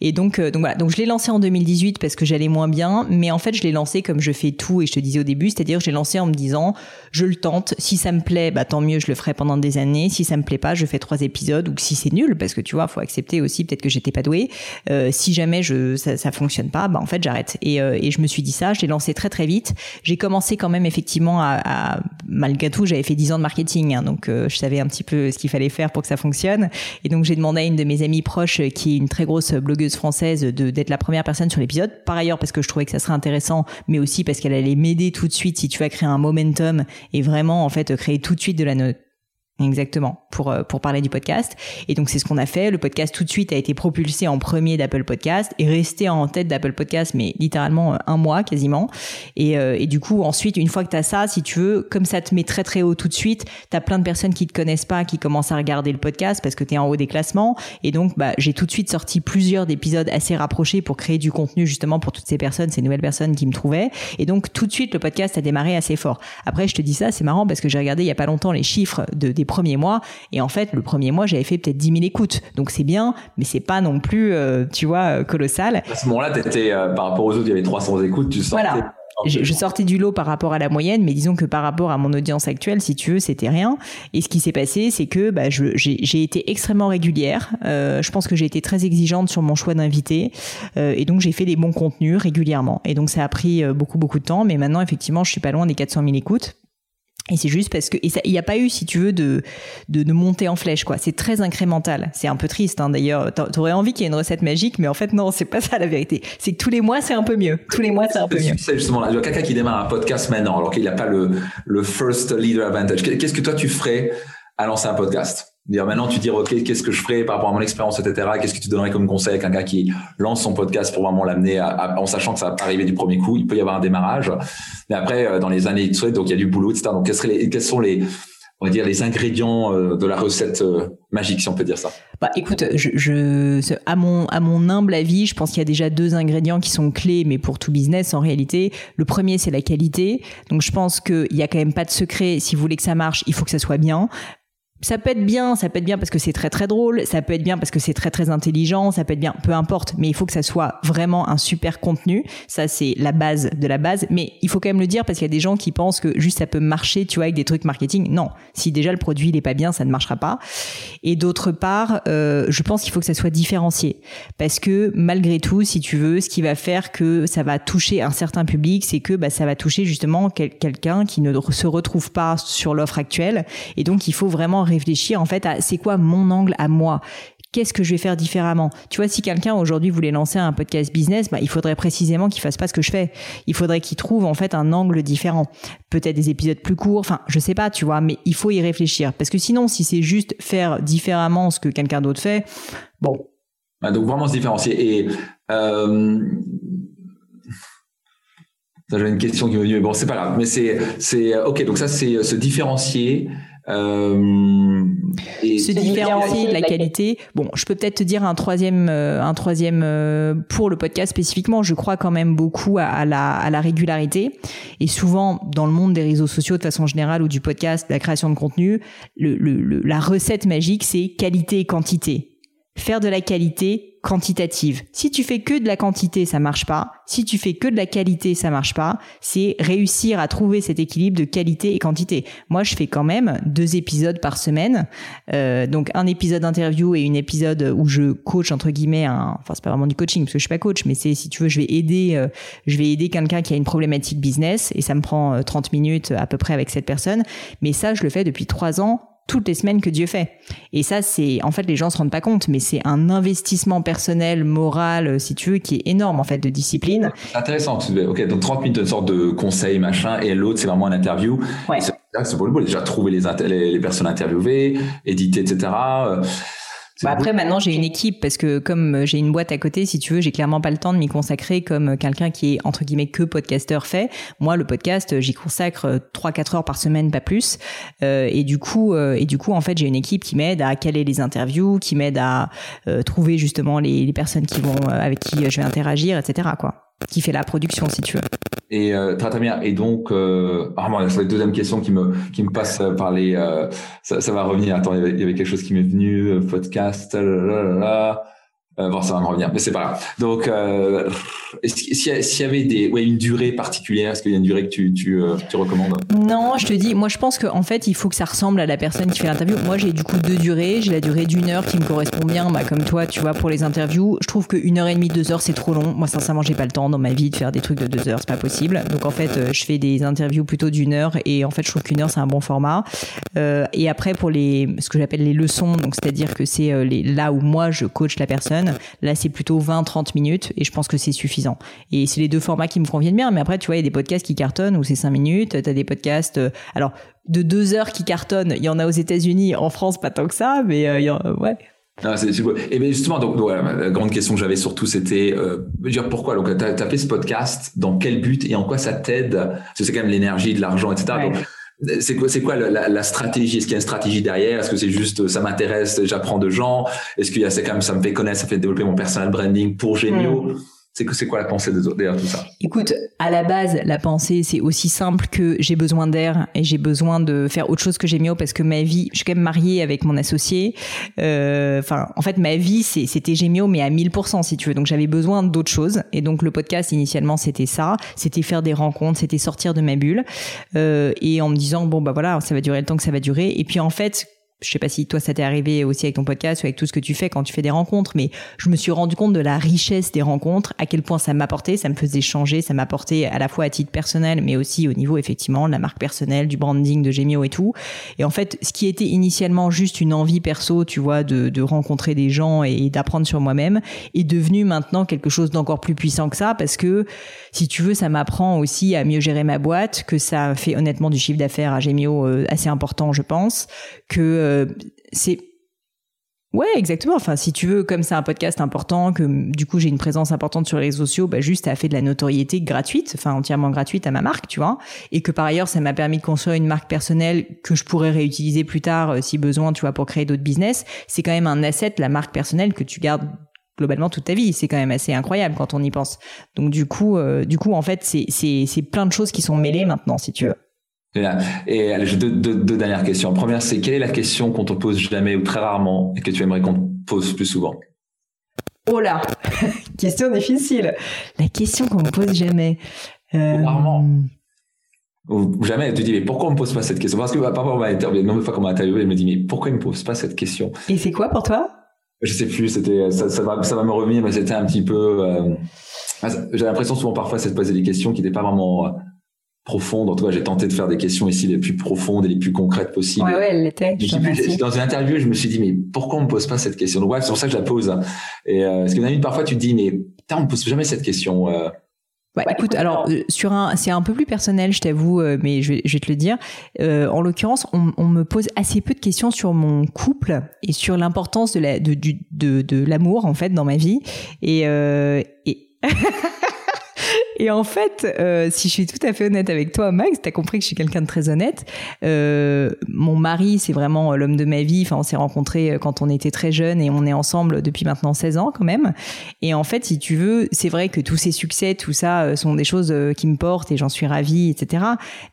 Et donc, euh, donc voilà. Donc je l'ai lancé en 2018 parce que j'allais moins bien, mais en fait je l'ai lancé comme je fais tout et je te disais au début, c'est-à-dire je l'ai lancé en me disant, je le tente. Si ça me plaît, bah tant mieux, je le ferai pendant des années. Si ça me plaît pas, je fais trois épisodes. Ou si c'est nul, parce que tu vois, faut accepter aussi peut-être que j'étais pas douée. Euh, si jamais je ça, ça fonctionne pas, bah en fait j'arrête. Et, euh, et je me suis dit ça, je l'ai lancé très très vite. J'ai commencé quand même effectivement à, malgré tout, j'avais fait 10 ans de marketing, hein, donc euh, je savais un petit peu ce qu'il fallait faire pour que ça fonctionne. Et donc j'ai demandé à une de mes amies proches, euh, qui est une très grosse blogueuse française, de d'être la première personne sur l'épisode. Par ailleurs parce que je trouvais que ça serait intéressant, mais aussi parce qu'elle allait m'aider tout de suite si tu as créé un momentum et vraiment en fait créer tout de suite de la Exactement, pour, euh, pour parler du podcast. Et donc c'est ce qu'on a fait. Le podcast tout de suite a été propulsé en premier d'Apple Podcast et resté en tête d'Apple Podcast, mais littéralement euh, un mois quasiment. Et, euh, et du coup, ensuite, une fois que tu as ça, si tu veux, comme ça te met très très haut tout de suite, tu as plein de personnes qui te connaissent pas, qui commencent à regarder le podcast parce que tu es en haut des classements. Et donc, bah, j'ai tout de suite sorti plusieurs épisodes assez rapprochés pour créer du contenu justement pour toutes ces personnes, ces nouvelles personnes qui me trouvaient. Et donc, tout de suite, le podcast a démarré assez fort. Après, je te dis ça, c'est marrant parce que j'ai regardé il y a pas longtemps les chiffres de, premiers mois. Et en fait, le premier mois, j'avais fait peut-être 10 000 écoutes. Donc c'est bien, mais c'est pas non plus, euh, tu vois, euh, colossal. À ce moment-là, t'étais, euh, par rapport aux autres, il y avait 300 écoutes, tu sortais. Voilà. Je, sortais du lot par rapport à la moyenne, mais disons que par rapport à mon audience actuelle, si tu veux, c'était rien. Et ce qui s'est passé, c'est que bah, j'ai été extrêmement régulière. je pense que j'ai été très exigeante sur mon choix d'invité, et donc j'ai fait des bons contenus régulièrement. Et donc ça a pris beaucoup beaucoup de temps, mais maintenant effectivement, je suis pas loin des 400 000 écoutes. Et c'est juste parce que il n'y a pas eu, si tu veux, de de, de monter en flèche quoi. C'est très incrémental. C'est un peu triste hein, d'ailleurs. T'aurais envie qu'il y ait une recette magique, mais en fait non, c'est pas ça la vérité. C'est que tous les mois c'est un peu mieux. Tous les mois c'est un peu mieux. C'est justement là. Quelqu'un qui démarre un podcast maintenant, alors qu'il n'a pas le le first leader advantage. Qu'est-ce que toi tu ferais à lancer un podcast Dire maintenant, tu dis ok, qu'est-ce que je ferais par rapport à mon expérience, etc. Qu'est-ce que tu donnerais comme conseil à un gars qui lance son podcast pour vraiment l'amener en sachant que ça va pas arriver du premier coup? Il peut y avoir un démarrage, mais après, euh, dans les années donc il y a du boulot, etc. Donc, quels, sont les, on va dire les ingrédients euh, de la recette euh, magique, si on peut dire ça? Bah, écoute, à mon à mon humble avis, je pense qu'il y a déjà deux ingrédients qui sont clés, mais pour tout business en réalité. Le premier, c'est la qualité. Donc, je pense qu'il y a quand même pas de secret. Si vous voulez que ça marche, il faut que ça soit bien ça peut être bien, ça peut être bien parce que c'est très très drôle, ça peut être bien parce que c'est très très intelligent, ça peut être bien, peu importe, mais il faut que ça soit vraiment un super contenu. Ça c'est la base de la base, mais il faut quand même le dire parce qu'il y a des gens qui pensent que juste ça peut marcher, tu vois, avec des trucs marketing. Non, si déjà le produit il est pas bien, ça ne marchera pas. Et d'autre part, euh, je pense qu'il faut que ça soit différencié parce que malgré tout, si tu veux, ce qui va faire que ça va toucher un certain public, c'est que bah, ça va toucher justement quelqu'un qui ne se retrouve pas sur l'offre actuelle, et donc il faut vraiment réfléchir en fait à c'est quoi mon angle à moi? Qu'est-ce que je vais faire différemment? Tu vois, si quelqu'un aujourd'hui voulait lancer un podcast business, bah, il faudrait précisément qu'il fasse pas ce que je fais. Il faudrait qu'il trouve en fait un angle différent. Peut-être des épisodes plus courts, enfin, je sais pas, tu vois, mais il faut y réfléchir. Parce que sinon, si c'est juste faire différemment ce que quelqu'un d'autre fait, bon. Bah, donc vraiment se différencier. Et euh... j'avais une question qui me venue, bon, c'est pas grave, mais c'est, c'est, ok, donc ça, c'est se différencier. Euh, se différencier de la qualité. Bon, je peux peut-être te dire un troisième, euh, un troisième euh, pour le podcast spécifiquement. Je crois quand même beaucoup à, la, à la régularité. Et souvent, dans le monde des réseaux sociaux de façon générale ou du podcast, de la création de contenu, le, le, la recette magique, c'est qualité et quantité. Faire de la qualité quantitative. Si tu fais que de la quantité, ça marche pas. Si tu fais que de la qualité, ça marche pas. C'est réussir à trouver cet équilibre de qualité et quantité. Moi, je fais quand même deux épisodes par semaine, euh, donc un épisode interview et une épisode où je coach entre guillemets. Un... Enfin, c'est pas vraiment du coaching parce que je suis pas coach, mais c'est si tu veux, je vais aider, euh, je vais aider quelqu'un qui a une problématique business et ça me prend 30 euh, minutes à peu près avec cette personne. Mais ça, je le fais depuis trois ans toutes les semaines que Dieu fait. Et ça, c'est, en fait, les gens se rendent pas compte, mais c'est un investissement personnel, moral, euh, si tu veux, qui est énorme, en fait, de discipline. Intéressant. Ok, donc 30 minutes, une sorte de conseil, machin, et l'autre, c'est vraiment un interview. Ouais. C'est pour le bout. Déjà, trouver les, les, les personnes interviewées, éditer, etc. Bah après, maintenant, j'ai une équipe parce que comme euh, j'ai une boîte à côté, si tu veux, j'ai clairement pas le temps de m'y consacrer comme euh, quelqu'un qui est entre guillemets que podcasteur fait. Moi, le podcast, euh, j'y consacre 3-4 heures par semaine, pas plus. Euh, et du coup, euh, et du coup, en fait, j'ai une équipe qui m'aide à caler les interviews, qui m'aide à trouver justement les, les, personnes qui vont avec qui je vais interagir, etc. Quoi qui fait la production, si tu veux. Et euh, très, très bien. Et donc, euh, vraiment, c'est la deuxième question qui me qui me passe par les. Euh, ça, ça, va revenir. Attends, il y, avait, quelque chose qui m'est venu. Euh, podcast. Là, euh, bon, ça va me revenir, mais c'est pas grave. Donc, euh, s'il y, avait des, ouais, une durée particulière, est-ce qu'il y a une durée que tu, tu, euh, tu recommandes? Non, je te dis, moi je pense qu'en fait, il faut que ça ressemble à la personne qui fait l'interview. Moi, j'ai du coup deux durées. J'ai la durée d'une heure qui me correspond bien, bah, comme toi, tu vois, pour les interviews. Je trouve qu'une heure et demie, deux heures, c'est trop long. Moi, sincèrement, j'ai pas le temps dans ma vie de faire des trucs de deux heures, c'est pas possible. Donc, en fait, je fais des interviews plutôt d'une heure, et en fait, je trouve qu'une heure, c'est un bon format. Et après, pour les, ce que j'appelle les leçons, donc c'est-à-dire que c'est là où moi je coach la personne Là, c'est plutôt 20-30 minutes et je pense que c'est suffisant. Et c'est les deux formats qui me conviennent bien. Mais après, tu vois, il y a des podcasts qui cartonnent où c'est 5 minutes. Tu as des podcasts, euh, alors, de 2 heures qui cartonnent. Il y en a aux États-Unis, en France, pas tant que ça, mais euh, il y en, ouais. Ah, c'est, Et bien justement, donc, la grande question que j'avais surtout, c'était euh, dire pourquoi? Donc, tu as, fait ce podcast, dans quel but et en quoi ça t'aide? Parce que c'est quand même l'énergie, de l'argent, etc. Donc, c'est quoi, c'est quoi la, stratégie? Est-ce qu'il y a une stratégie derrière? Est-ce que c'est juste ça m'intéresse, j'apprends de gens? Est-ce qu'il y a c'est quand même ça me fait connaître, ça fait développer mon personal branding pour Gémio hmm. C'est c'est quoi la pensée derrière tout ça? Écoute, à la base, la pensée c'est aussi simple que j'ai besoin d'air et j'ai besoin de faire autre chose que Gémio parce que ma vie, je suis quand même mariée avec mon associé. Euh, enfin, en fait, ma vie c'était Gémio mais à 1000% si tu veux. Donc j'avais besoin d'autres choses et donc le podcast initialement c'était ça, c'était faire des rencontres, c'était sortir de ma bulle euh, et en me disant bon bah voilà, ça va durer le temps que ça va durer. Et puis en fait je sais pas si toi ça t'est arrivé aussi avec ton podcast ou avec tout ce que tu fais quand tu fais des rencontres, mais je me suis rendu compte de la richesse des rencontres, à quel point ça m'apportait, ça me faisait changer, ça m'apportait à la fois à titre personnel, mais aussi au niveau effectivement de la marque personnelle, du branding de Gemio et tout. Et en fait, ce qui était initialement juste une envie perso, tu vois, de, de rencontrer des gens et, d'apprendre sur moi-même, est devenu maintenant quelque chose d'encore plus puissant que ça, parce que si tu veux, ça m'apprend aussi à mieux gérer ma boîte, que ça fait honnêtement du chiffre d'affaires à Gemio euh, assez important, je pense, que euh, c'est Ouais, exactement. Enfin, si tu veux, comme c'est un podcast important, que du coup j'ai une présence importante sur les réseaux sociaux, bah juste ça fait de la notoriété gratuite, enfin entièrement gratuite à ma marque, tu vois. Et que par ailleurs, ça m'a permis de construire une marque personnelle que je pourrais réutiliser plus tard euh, si besoin, tu vois, pour créer d'autres business. C'est quand même un asset, la marque personnelle, que tu gardes globalement toute ta vie. C'est quand même assez incroyable quand on y pense. Donc du coup, euh, du coup, en fait, c'est plein de choses qui sont mêlées maintenant, si tu veux. Et allez, j'ai deux, deux, dernières questions. La première, c'est quelle est la question qu'on te pose jamais ou très rarement et que tu aimerais qu'on te pose plus souvent? Oh là [laughs] Question difficile. La question qu'on me pose jamais. Euh... Rarement. Ou jamais, tu dis, mais pourquoi on me pose pas cette question? Parce que parfois, on m'a interviewé, une fois qu'on m'a interviewé, elle me dit, mais pourquoi il me pose pas cette question? Et c'est quoi pour toi? Je sais plus, c'était, ça, ça, va, ça va me revenir, mais c'était un petit peu. Euh, j'ai l'impression souvent parfois, c'est de poser des questions qui n'étaient pas vraiment euh, profonde. En tout cas, j'ai tenté de faire des questions ici les plus profondes et les plus concrètes possibles. Ouais, ouais, elle l'était. Dans une interview, je me suis dit, mais pourquoi on me pose pas cette question? Donc, ouais, c'est pour ça que je la pose. Et euh, parce qu'il y en a une parfois, tu te dis, mais putain, on me pose jamais cette question. Euh. Bah, écoute, alors euh, sur un, c'est un peu plus personnel, je t'avoue, euh, mais je vais, je vais, te le dire. Euh, en l'occurrence, on, on, me pose assez peu de questions sur mon couple et sur l'importance de la, de, du, de, de l'amour en fait dans ma vie. Et, et [laughs] Et en fait, euh, si je suis tout à fait honnête avec toi, Max, t'as compris que je suis quelqu'un de très honnête. Euh, mon mari, c'est vraiment l'homme de ma vie. Enfin, on s'est rencontrés euh, quand on était très jeunes et on est ensemble depuis maintenant 16 ans quand même. Et en fait, si tu veux, c'est vrai que tous ces succès, tout ça, euh, sont des choses euh, qui me portent et j'en suis ravie, etc.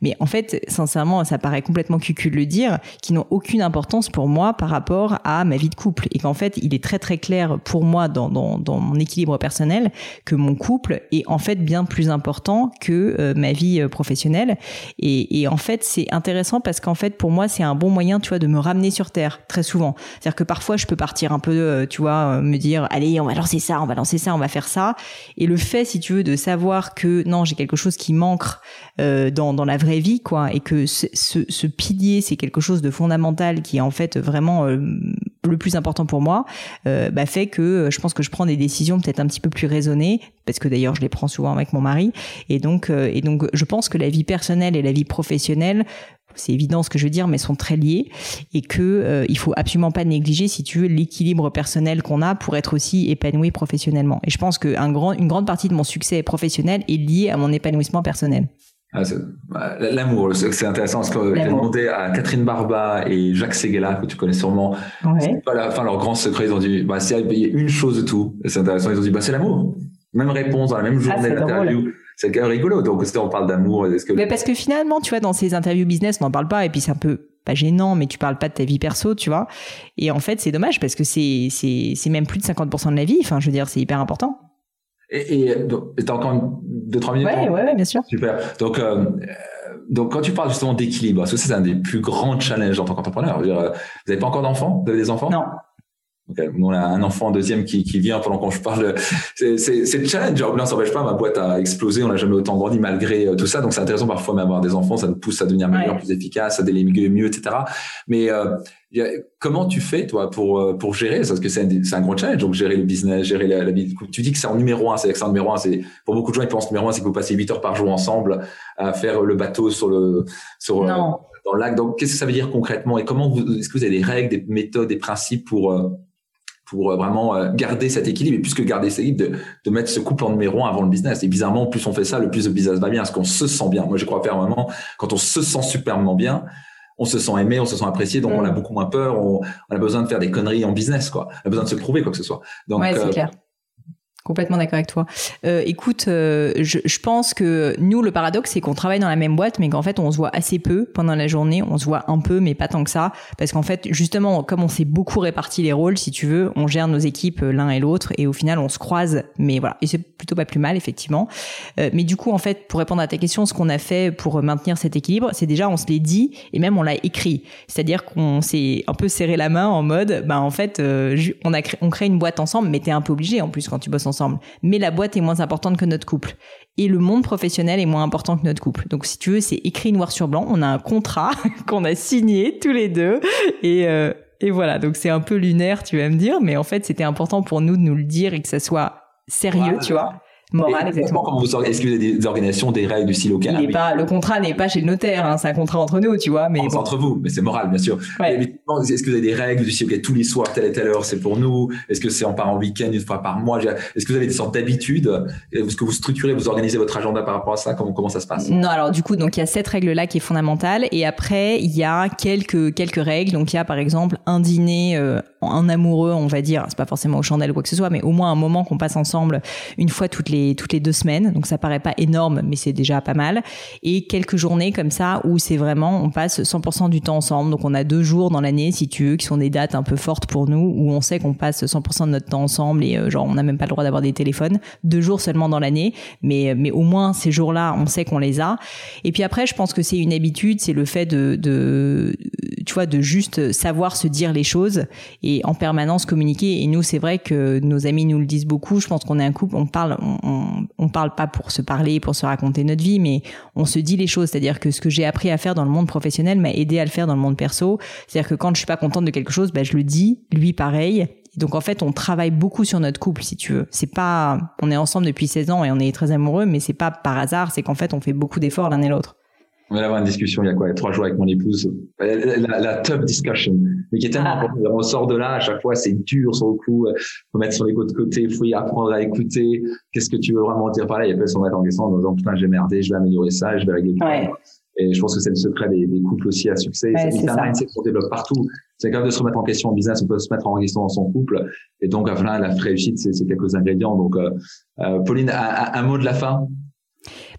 Mais en fait, sincèrement, ça paraît complètement cucu de le dire, qui n'ont aucune importance pour moi par rapport à ma vie de couple. Et qu'en fait, il est très très clair pour moi dans, dans, dans mon équilibre personnel que mon couple est en fait bien plus important que euh, ma vie euh, professionnelle. Et, en fait, c'est intéressant parce qu'en fait, pour moi, c'est un bon moyen, tu vois, de me ramener sur terre très souvent. C'est-à-dire que parfois, je peux partir un peu, euh, tu vois, me dire, allez, on va lancer ça, on va lancer ça, on va faire ça. Et le fait, si tu veux, de savoir que non, j'ai quelque chose qui manque euh, dans, la vraie vie, quoi, et que ce, ce, ce pilier, c'est quelque chose de fondamental qui est en fait vraiment le plus important pour moi, euh, bah, fait que je pense que je prends des décisions peut-être un petit peu plus raisonnées, parce que d'ailleurs je les prends souvent avec mon mari, et donc euh, et donc je pense que la vie personnelle et la vie professionnelle c'est évident ce que je veux dire, mais sont très liés et que euh, il faut absolument pas négliger, si tu veux, l'équilibre personnel qu'on a pour être aussi épanoui professionnellement. Et je pense qu'une grand, une grande partie de mon succès professionnel est liée à mon épanouissement personnel. Ah, bah, l'amour, c'est intéressant parce que j'ai demandé à Catherine Barba et Jacques Seguela, que tu connais sûrement, ouais. pas la fin leur grand secret, ils ont dit, bah, il y a une chose de tout. C'est intéressant, ils ont dit, bah, c'est l'amour. Même réponse dans la même ah, journée d'interview. C'est quand même rigolo. Donc, on parle d'amour, que... Mais parce que finalement, tu vois, dans ces interviews business, on n'en parle pas et puis c'est un peu pas gênant, mais tu parles pas de ta vie perso, tu vois. Et en fait, c'est dommage parce que c'est, c'est, c'est même plus de 50% de la vie. Enfin, je veux dire, c'est hyper important. Et, et t'as encore deux trois minutes. Ouais, ouais, bien sûr. Super. Donc, euh, donc quand tu parles justement d'équilibre, parce que c'est un des plus grands challenges en tant qu'entrepreneur. Dire, vous n'avez pas encore d'enfants? Vous avez des enfants? Non. On a un enfant deuxième qui, qui vient pendant qu'on je parle. C'est, c'est, c'est le challenge. Genre, ça n'empêche pas, ma boîte a explosé. On n'a jamais autant grandi malgré euh, tout ça. Donc, c'est intéressant parfois même avoir des enfants. Ça nous pousse à devenir meilleur, plus efficace, à déléguer mieux, etc. Mais euh, comment tu fais, toi, pour, euh, pour gérer Parce que c'est un, un gros challenge. Donc, gérer le business, gérer la, la vie. Tu dis que c'est en numéro un. C'est que en numéro un. C'est, pour beaucoup de gens, ils pensent numéro un, c'est que vous passez 8 heures par jour ensemble à faire le bateau sur le, sur, non. dans le lac. Donc, qu'est-ce que ça veut dire concrètement? Et comment vous, est-ce que vous avez des règles, des méthodes, des principes pour, pour euh, vraiment euh, garder cet équilibre et plus que garder cet équilibre, de, de mettre ce couple en numéro un avant le business. Et bizarrement, plus on fait ça, le plus le business va bien, parce qu'on se sent bien. Moi, je crois faire vraiment, quand on se sent superbement bien, on se sent aimé, on se sent apprécié, donc on a mm. beaucoup moins peur, on, on, a besoin de faire des conneries en business, quoi. On a besoin de se prouver quoi que ce soit. Donc, ouais, c'est euh, clair. Complètement d'accord avec toi. Euh, écoute, euh, je, je, pense que nous, le paradoxe, c'est qu'on travaille dans la même boîte, mais qu'en fait, on se voit assez peu pendant la journée. On se voit un peu, mais pas tant que ça. Parce qu'en fait, justement, comme on s'est beaucoup réparti les rôles, si tu veux, on gère nos équipes euh, l'un et l'autre, et au final, on se croise. Mais voilà, et c'est plutôt pas plus mal, effectivement. Euh, mais du coup, en fait, pour répondre à ta question, ce qu'on a fait pour maintenir cet équilibre, c'est déjà, on se l'est dit, et même on l'a écrit. C'est-à-dire qu'on s'est un peu serré la main en mode, ben en fait, euh, on a créé, on crée une boîte ensemble, mais t'es un peu obligé en plus quand tu bosses ensemble. Mais la boîte est moins importante que notre couple. Et le monde professionnel est moins important que notre couple. Donc si tu veux, c'est écrit noir sur blanc. On a un contrat [laughs] qu'on a signé tous les deux. Et, euh, et voilà, donc c'est un peu lunaire, tu vas me dire. Mais en fait, c'était important pour nous de nous le dire et que ça soit sérieux, tu vois morale, exactement. Est-ce que vous avez des organisations, des règles du style aucun Il est pas, Le contrat n'est pas chez le notaire, hein, c'est un contrat entre nous, tu vois. Mais bon. entre vous, mais c'est moral, bien sûr. Est-ce que vous avez des règles du style, tous les soirs, telle et telle heure, c'est pour nous? Est-ce que c'est en part en week-end, une fois par mois? Est-ce que vous avez des sortes d'habitudes? Est-ce que vous structurez, vous organisez votre agenda par rapport à ça? Comment, comment ça se passe? Non, alors du coup, donc il y a cette règle-là qui est fondamentale. Et après, il y a quelques, quelques règles. Donc il y a par exemple un dîner, euh, un amoureux, on va dire, c'est pas forcément au chandelle ou quoi que ce soit, mais au moins un moment qu'on passe ensemble une fois toutes les, toutes les deux semaines donc ça paraît pas énorme, mais c'est déjà pas mal. Et quelques journées comme ça où c'est vraiment, on passe 100% du temps ensemble. Donc on a deux jours dans l'année, si tu veux, qui sont des dates un peu fortes pour nous, où on sait qu'on passe 100% de notre temps ensemble et euh, genre on n'a même pas le droit d'avoir des téléphones. Deux jours seulement dans l'année, mais mais au moins ces jours-là, on sait qu'on les a. Et puis après, je pense que c'est une habitude, c'est le fait de, de tu vois, de juste savoir se dire les choses et en permanence communiquer. Et nous, c'est vrai que nos amis nous le disent beaucoup. Je pense qu'on est un couple, on parle, on parle pas pour se parler, pour se raconter notre vie, mais on se dit les choses. C'est-à-dire que ce que j'ai appris à faire dans le monde professionnel m'a aidé à le faire dans le monde perso. C'est-à-dire que quand je suis pas contente de quelque chose, ben, je le dis, lui pareil. Donc en fait, on travaille beaucoup sur notre couple, si tu veux. C'est pas, on est ensemble depuis 16 ans et on est très amoureux, mais c'est pas par hasard. C'est qu'en fait, on fait beaucoup d'efforts l'un et l'autre on va avoir une discussion il y a quoi, trois jours avec mon épouse, la, la, tough discussion, mais qui est tellement ah. important. On sort de là, à chaque fois, c'est dur sur le coup, faut mettre sur les côtés, côté, faut y apprendre à écouter. Qu'est-ce que tu veux vraiment dire par là? Il y a pas se mettre en question en disant, putain, j'ai merdé, je vais améliorer ça, je vais régler le ouais. Et je pense que c'est le secret des, des, couples aussi à succès. c'est un mindset qu'on développe partout. C'est grave de se remettre en question en business, on peut se mettre en question dans son couple. Et donc, à la réussite, c'est quelques ingrédients. Donc, euh, euh, Pauline, un, un mot de la fin?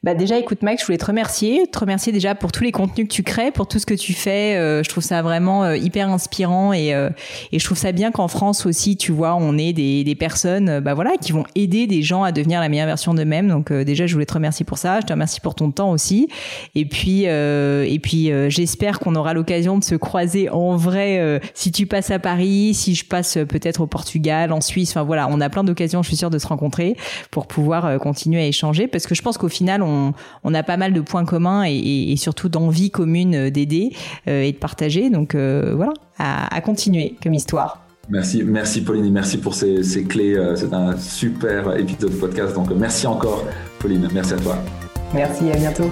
Bah déjà, écoute Max, je voulais te remercier, te remercier déjà pour tous les contenus que tu crées, pour tout ce que tu fais. Euh, je trouve ça vraiment euh, hyper inspirant et euh, et je trouve ça bien qu'en France aussi, tu vois, on ait des des personnes, bah voilà, qui vont aider des gens à devenir la meilleure version d'eux-mêmes. Donc déjà, je voulais te remercier pour ça. Je te remercie pour ton temps aussi. Et puis et puis j'espère qu'on aura l'occasion de se croiser en vrai si tu passes à Paris, si je passe peut-être au Portugal, en Suisse. Enfin voilà, on a plein d'occasions, je suis sûre, de se rencontrer pour pouvoir continuer à échanger parce que je pense qu'au final, on, a pas mal de points communs et, surtout d'envie commune d'aider euh, et de partager. Donc euh, voilà, à, continuer comme histoire. Merci, merci Pauline, et merci pour ces, ces clés. Euh, c'est un super épisode de podcast. Donc merci encore Pauline, merci à toi. Merci, à bientôt.